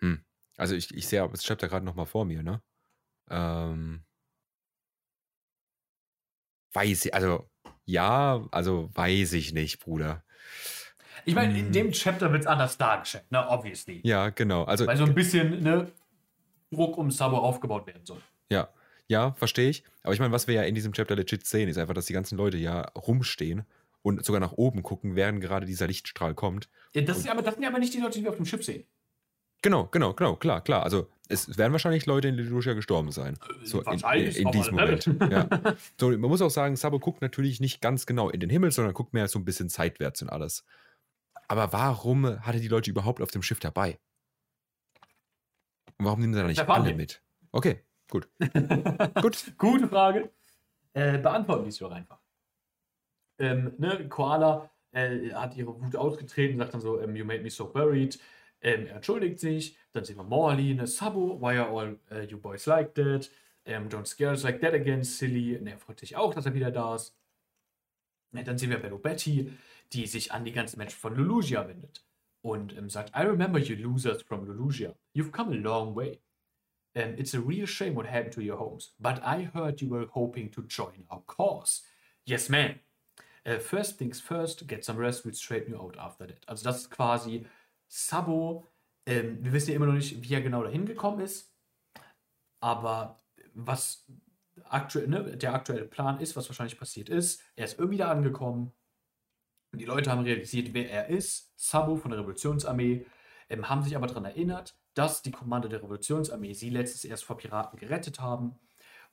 Hm. Also ich, ich sehe das Chapter gerade nochmal vor mir, ne? Ähm. Weiß ich, also ja, also weiß ich nicht, Bruder. Ich meine, in Hm. dem Chapter wird es anders dargestellt, ne, obviously. Ja, genau. Also Weil so ein bisschen ne, Druck um Sabo aufgebaut werden soll. Ja, ja, verstehe ich. Aber ich meine, was wir ja in diesem Chapter legit sehen, ist einfach, dass die ganzen Leute ja rumstehen und sogar nach oben gucken, während gerade dieser Lichtstrahl kommt. Ja, das, ist aber, das sind ja aber nicht die Leute, die wir auf dem Schiff sehen. Genau, genau, genau, klar, klar. Also es werden wahrscheinlich Leute in Lelucia gestorben sein. So in, in, in diesem Moment. Ja. [LAUGHS] So, man muss auch sagen, Sabo guckt natürlich nicht ganz genau in den Himmel, sondern guckt mehr so ein bisschen seitwärts und alles. Aber warum hat er die Leute überhaupt auf dem Schiff dabei? Und warum nehmen sie da nicht Da alle wir. mit? Okay, gut. [LAUGHS] gut. Gute Frage. Äh, beantworten die es doch einfach. Ähm, ne, Koala äh, hat ihre Wut ausgetreten, sagt dann so, ähm, you made me so worried. Ähm, er entschuldigt sich. Dann sehen wir Morley, ne, Sabo, why are all uh, you boys like that? Ähm, don't scare us like that again, silly. Und er freut sich auch, dass er wieder da ist. Ja, dann sehen wir Bello Betty, die sich an die ganzen Menschen von Lulusia wendet. Und ähm, sagt, I remember you losers from Lulusia. You've come a long way. Um, it's a real shame what happened to your homes, but I heard you were hoping to join our cause. Yes, ma'am. Uh, first things first, get some rest, we'll straighten you out after that. Also das ist quasi Sabo. Ähm, wir wissen ja immer noch nicht, wie er genau dahin gekommen ist, aber was aktuell, ne, der aktuelle Plan ist, was wahrscheinlich passiert ist, er ist irgendwie da angekommen. Die Leute haben realisiert, wer er ist. Sabo von der Revolutionsarmee ähm, haben sich aber daran erinnert, dass die Kommando der Revolutionsarmee sie letztes erst vor Piraten gerettet haben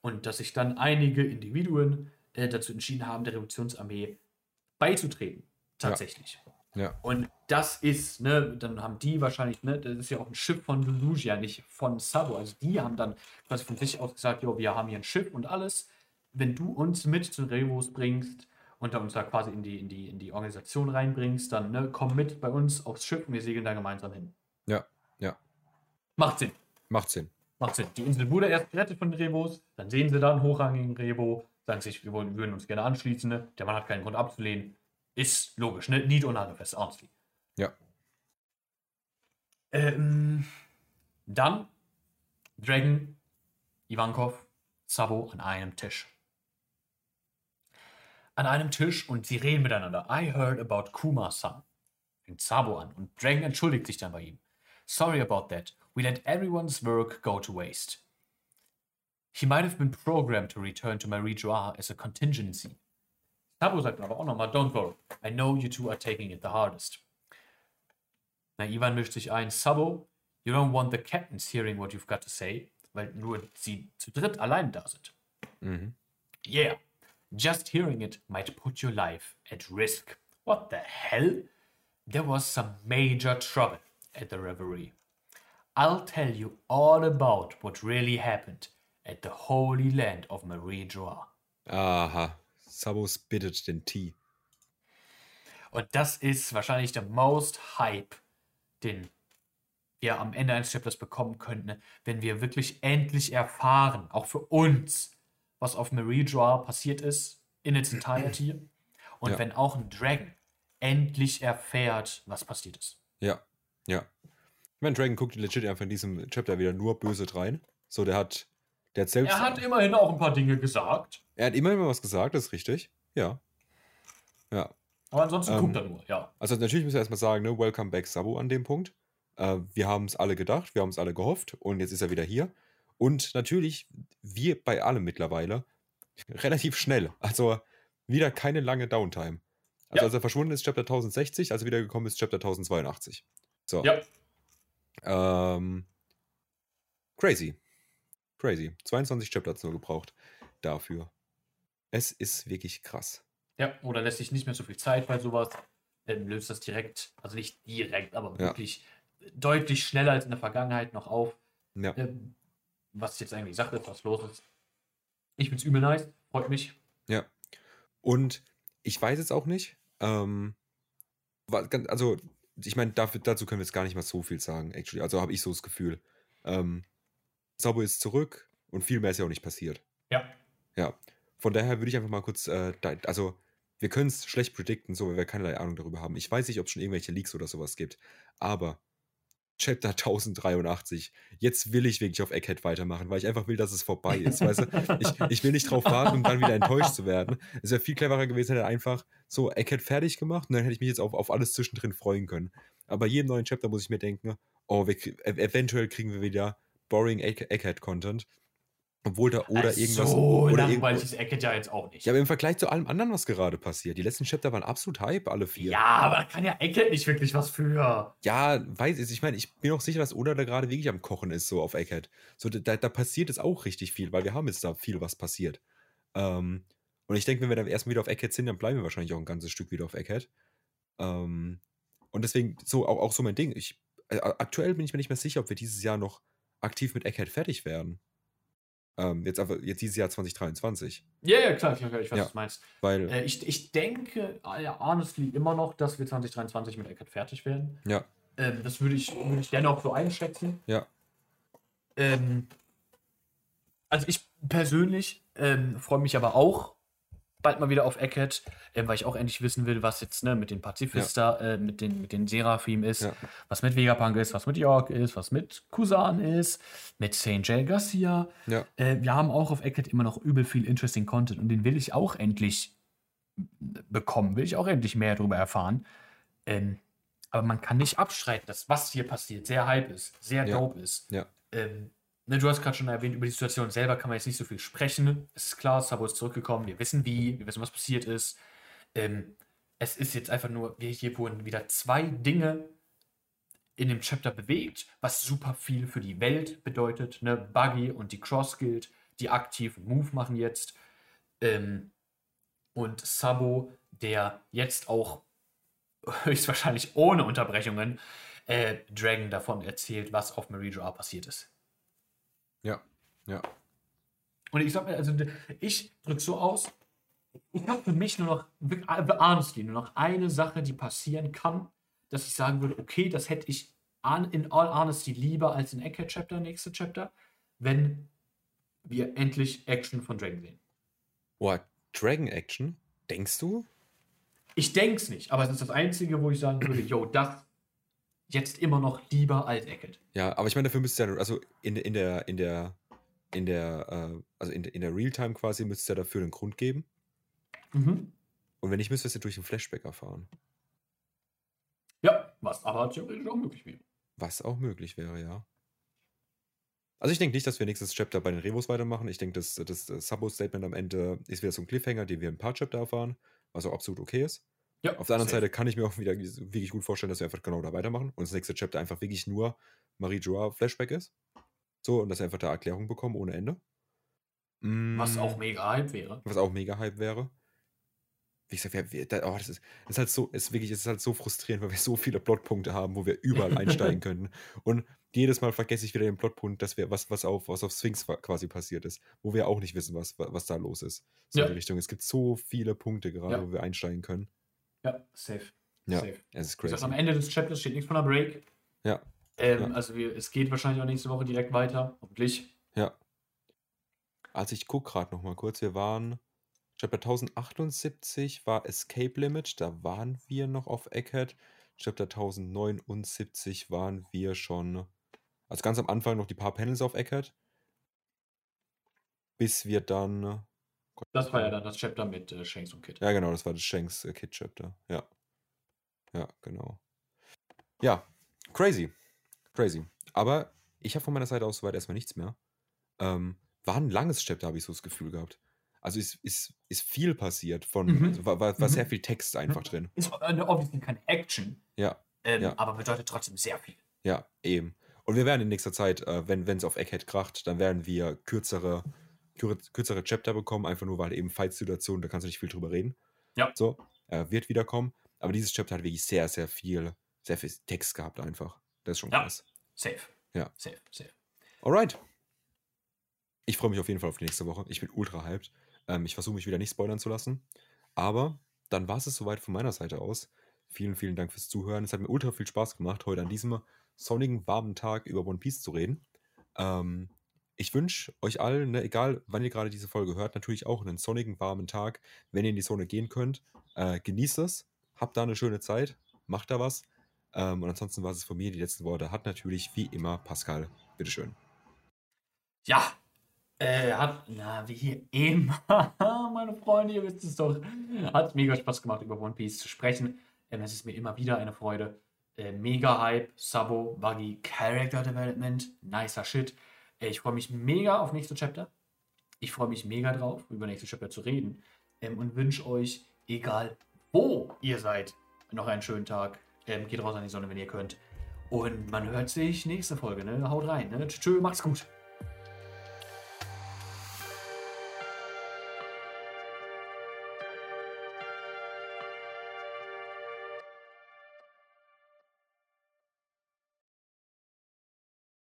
und dass sich dann einige Individuen äh, dazu entschieden haben, der Revolutionsarmee beizutreten. Tatsächlich. Ja, Und das ist, ne, dann haben die wahrscheinlich, ne, das ist ja auch ein Schiff von Lulusia, nicht von Sabo. Also die haben dann quasi von sich aus gesagt, jo, wir haben hier ein Schiff und alles. Wenn du uns mit zu den Revos bringst und da uns da quasi in die, in die, in die Organisation reinbringst, dann ne, komm mit bei uns aufs Schiff und wir segeln da gemeinsam hin. ja, ja. Macht Sinn. Macht Sinn. Macht Sinn. Die Insel wurde erst gerettet von den Revos, dann sehen sie da einen hochrangigen Revo, sagen sich, wir wollen, würden uns gerne anschließen, ne? der Mann hat keinen Grund abzulehnen. Ist logisch, ne? Need or fest, honestly. Ja. Ähm, dann Dragon, Ivankov, Sabo an einem Tisch. An einem Tisch und sie reden miteinander. I heard about Kuma-san. Fängt Sabo an und Dragon entschuldigt sich dann bei ihm. Sorry about that. We let everyone's work go to waste. He might have been programmed to return to Marie Joie as a contingency. Sabo sagt aber auch nochmal, don't worry. I know you two are taking it the hardest. Na, Ivan mischt sich ein. Sabo, you don't want the captains hearing what you've got to say, weil nur sie zu dritt allein da sind. Mhm. Yeah, just hearing it might put your life at risk. What the hell? There was some major trouble at the reverie. I'll tell you all about what really happened at the holy land of Marie Joie. Aha. Sabo spittet den Tee. Und das ist wahrscheinlich der most Hype, den wir am Ende eines Chapters bekommen könnten, wenn wir wirklich endlich erfahren, auch für uns, was auf Marie Joie passiert ist, in its entirety. Und Ja. wenn auch ein Dragon endlich erfährt, was passiert ist. Ja, ja. meine, Dragon guckt legit einfach in diesem Chapter wieder nur böse rein. So, der hat, der hat selbst. Er hat immerhin auch ein paar Dinge gesagt. Er hat immerhin was gesagt, das ist richtig. Ja. Ja. Aber ansonsten Ähm, guckt er nur, ja. Also natürlich müssen wir erstmal sagen, ne, welcome back Sabo an dem Punkt. Äh, wir haben es alle gedacht, wir haben es alle gehofft und jetzt ist er wieder hier. Und natürlich, wir bei allem mittlerweile, [LAUGHS] relativ schnell. Also wieder keine lange Downtime. Also Ja. als er verschwunden ist, Chapter 1060, als er wiedergekommen ist, Chapter 1082. So. Ja, Ähm, crazy. Crazy. 22 Chapter hat es nur gebraucht dafür. Es ist wirklich krass. ja. Oder lässt sich nicht mehr so viel Zeit bei sowas. Dann löst das direkt, also nicht direkt, aber Ja. wirklich deutlich schneller als in der Vergangenheit noch auf. Ja. Ähm, was jetzt eigentlich Sache ist, was los ist. Ich bin's übel nice, freut mich. Ja. Und ich weiß jetzt auch nicht, ähm, also ich meine, dazu können wir jetzt gar nicht mal so viel sagen, actually. Also habe ich so das Gefühl. Ähm, Sabo ist zurück und viel mehr ist ja auch nicht passiert. Ja. Ja. Von daher würde ich einfach mal kurz, äh, da, also wir können es schlecht predikten, so, weil wir keinerlei Ahnung darüber haben. Ich weiß nicht, ob es schon irgendwelche Leaks oder sowas gibt, aber Chapter 1083, jetzt will ich wirklich auf Egghead weitermachen, weil ich einfach will, dass es vorbei ist. Weißt du? ich, ich will nicht drauf warten, um dann wieder enttäuscht zu werden. Es wäre viel cleverer gewesen, hätte er einfach so Egghead fertig gemacht und dann hätte ich mich jetzt auf, auf alles zwischendrin freuen können. Aber bei jedem neuen Chapter muss ich mir denken, oh, wir, eventuell kriegen wir wieder boring Egg- Egghead-Content. Obwohl da oder Also irgendwas. So oder langweilig ist Eckett ja jetzt auch nicht. ja, aber im Vergleich zu allem anderen, was gerade passiert. Die letzten Chapter waren absolut Hype, alle vier. Ja, aber da kann ja Eckett nicht wirklich was für. Ja, weiß ich. Ich meine, ich bin auch sicher, dass Oda da gerade wirklich am Kochen ist, so auf Egghead. So, da, da passiert jetzt auch richtig viel, weil wir haben jetzt da viel, was passiert. Ähm, und ich denke, wenn wir dann erstmal wieder auf Egghead sind, dann bleiben wir wahrscheinlich auch ein ganzes Stück wieder auf Egghead. Ähm, und deswegen, so auch, auch so mein Ding. Ich, äh, aktuell bin ich mir nicht mehr sicher, ob wir dieses Jahr noch aktiv mit Egghead fertig werden. Ähm, jetzt aber, jetzt dieses Jahr 2023. Ja, ja, klar, ich weiß, Ja. was du meinst. Weil, Äh, ich, ich denke, äh, honestly, immer noch, dass wir 2023 mit Eckert fertig werden. ja, Ähm, das würde ich, würde ich dennoch so einschätzen. ja, Ähm, also ich persönlich ähm, freue mich aber auch bald mal wieder auf Eckhead, ähm, weil ich auch endlich wissen will, was jetzt ne, mit den Pazifista, äh, mit den, mit den Seraphim ist, Ja. was mit Vegapunk ist, was mit York ist, was mit Kusan ist, mit St. J. Garcia. ja, Äh, wir haben auch auf Eckhead immer noch übel viel interesting Content und den will ich auch endlich bekommen, will ich auch endlich mehr darüber erfahren. Ähm, aber man kann nicht abstreiten, dass was hier passiert sehr hype ist, sehr Ja. dope ist. ja, Ähm, ne, du hast gerade schon erwähnt, über die Situation selber kann man jetzt nicht so viel sprechen. Es ist klar, Sabo ist zurückgekommen, wir wissen wie, wir wissen, was passiert ist. Ähm, es ist jetzt einfach nur, wir hier wurden wieder zwei Dinge in dem Chapter bewegt, was super viel für die Welt bedeutet. Ne? Buggy und die Cross Guild, die aktiv Move machen jetzt. Ähm, und Sabo, der jetzt auch [LAUGHS] höchstwahrscheinlich ohne Unterbrechungen äh, Dragon davon erzählt, was auf Marie Joa passiert ist. Ja, ja. Und ich sag mir, also ich drück so aus, ich habe für mich nur noch, wirklich, äh, honestly, nur noch eine Sache, die passieren kann, dass ich sagen würde, okay, das hätte ich in all honesty lieber als in Eckhead Chapter, nächste Chapter, wenn wir endlich Action von Dragon sehen. Boah, Dragon Action? Denkst du? Ich denk's nicht, aber es ist das Einzige, wo ich sagen würde, [CLEARS THROAT] yo, das jetzt immer noch lieber als Eckhead. Ja, aber ich meine, dafür müsste ja, also in, in der, in der, in der, äh, also in, in der Realtime quasi müsste es ja dafür einen Grund geben. Mhm. Und wenn nicht, müsste es ja durch einen Flashback erfahren. Ja, was aber theoretisch auch möglich wäre. Was auch möglich wäre, ja. Also ich denke nicht, dass wir nächstes Chapter bei den Revos weitermachen. Ich denke, das, das, das Sabo-Statement am Ende ist wieder so ein Cliffhanger, den wir ein paar Chapter erfahren, was auch absolut okay ist. Ja, Auf der anderen. Seite kann ich mir auch wieder wirklich gut vorstellen, dass wir einfach genau da weitermachen und das nächste Chapter einfach wirklich nur Marie Joa Flashback ist. So, und dass wir einfach da Erklärung bekommen ohne Ende. Was Mm, auch mega hype wäre. was auch mega Hype wäre. Wie gesagt, wir, wir, oh, das ist, das ist halt so, ist wirklich, es ist halt so frustrierend, weil wir so viele Plotpunkte haben, wo wir überall einsteigen [LAUGHS] könnten. Und jedes Mal vergesse ich wieder den Plotpunkt, dass wir, was, was auf, was auf Sphinx quasi passiert ist, wo wir auch nicht wissen, was, wa- was da los ist. So Ja. in die Richtung. Es gibt so viele Punkte gerade, Ja. wo wir einsteigen können. Ja, safe. Ja, Safe. es ist crazy. am Ende des Chapters steht nichts von einer Break. Ja, Ähm, Ja. Also wir, es geht wahrscheinlich auch nächste Woche direkt weiter. Hoffentlich. ja. Also ich gucke gerade noch mal kurz. Wir waren, Chapter 1078 war Escape Limit, da waren wir noch auf Egghead. Chapter 1079 waren wir schon, also ganz am Anfang noch die paar Panels auf Eckert, bis wir dann. Das war ja dann das Chapter mit äh, Shanks und Kid. Ja, genau, das war das Shanks äh, Kid Chapter. Ja. Ja, genau. Ja, crazy. Crazy. Aber ich habe von meiner Seite aus soweit erstmal nichts mehr. Ähm, war ein langes Chapter, habe ich so das Gefühl gehabt. Also ist, ist, ist viel passiert von, mhm. also war, war, war mhm. sehr viel Text einfach drin. Ist äh, obviously keine Action. Ja. Ähm, ja. Aber bedeutet trotzdem sehr viel. Ja, eben. Und wir werden in nächster Zeit, äh, wenn es auf Egghead kracht, dann werden wir kürzere, kür kürzere Chapter bekommen, einfach nur weil eben Fight-Situationen, da kannst du nicht viel drüber reden. Ja. So, äh, wird wiederkommen. Aber dieses Chapter hat wirklich sehr, sehr viel, sehr viel Text gehabt einfach. Das ist schon ja. krass. Safe. Ja. Safe, safe. Alright. Ich freue mich auf jeden Fall auf die nächste Woche. Ich bin ultra hyped. Ähm, ich versuche mich wieder nicht spoilern zu lassen. Aber dann war es soweit von meiner Seite aus. Vielen, vielen Dank fürs Zuhören. Es hat mir ultra viel Spaß gemacht, heute an diesem sonnigen, warmen Tag über One Piece zu reden. Ähm, ich wünsche euch allen, ne, egal wann ihr gerade diese Folge hört, natürlich auch einen sonnigen, warmen Tag. Wenn ihr in die Sonne gehen könnt, äh, genießt es, habt da eine schöne Zeit, macht da was. Ähm, und ansonsten war es von mir. Die letzten Worte hat natürlich wie immer Pascal. Bitteschön. Ja, äh, hat, na, wie immer, [LAUGHS] meine Freunde, ihr wisst es doch, hat mega Spaß gemacht, über One Piece zu sprechen. Ähm, es ist mir immer wieder eine Freude. Äh, mega Hype, Sabo, Buggy, Character Development, nicer Shit. Äh, ich freue mich mega auf nächste Chapter. Ich freue mich mega drauf, über nächste Chapter zu reden. Ähm, und wünsche euch, egal wo ihr seid, noch einen schönen Tag. Ähm, geht raus an die Sonne, wenn ihr könnt. Und man hört sich nächste Folge. Ne? Haut rein. Ne? Tschö, macht's gut.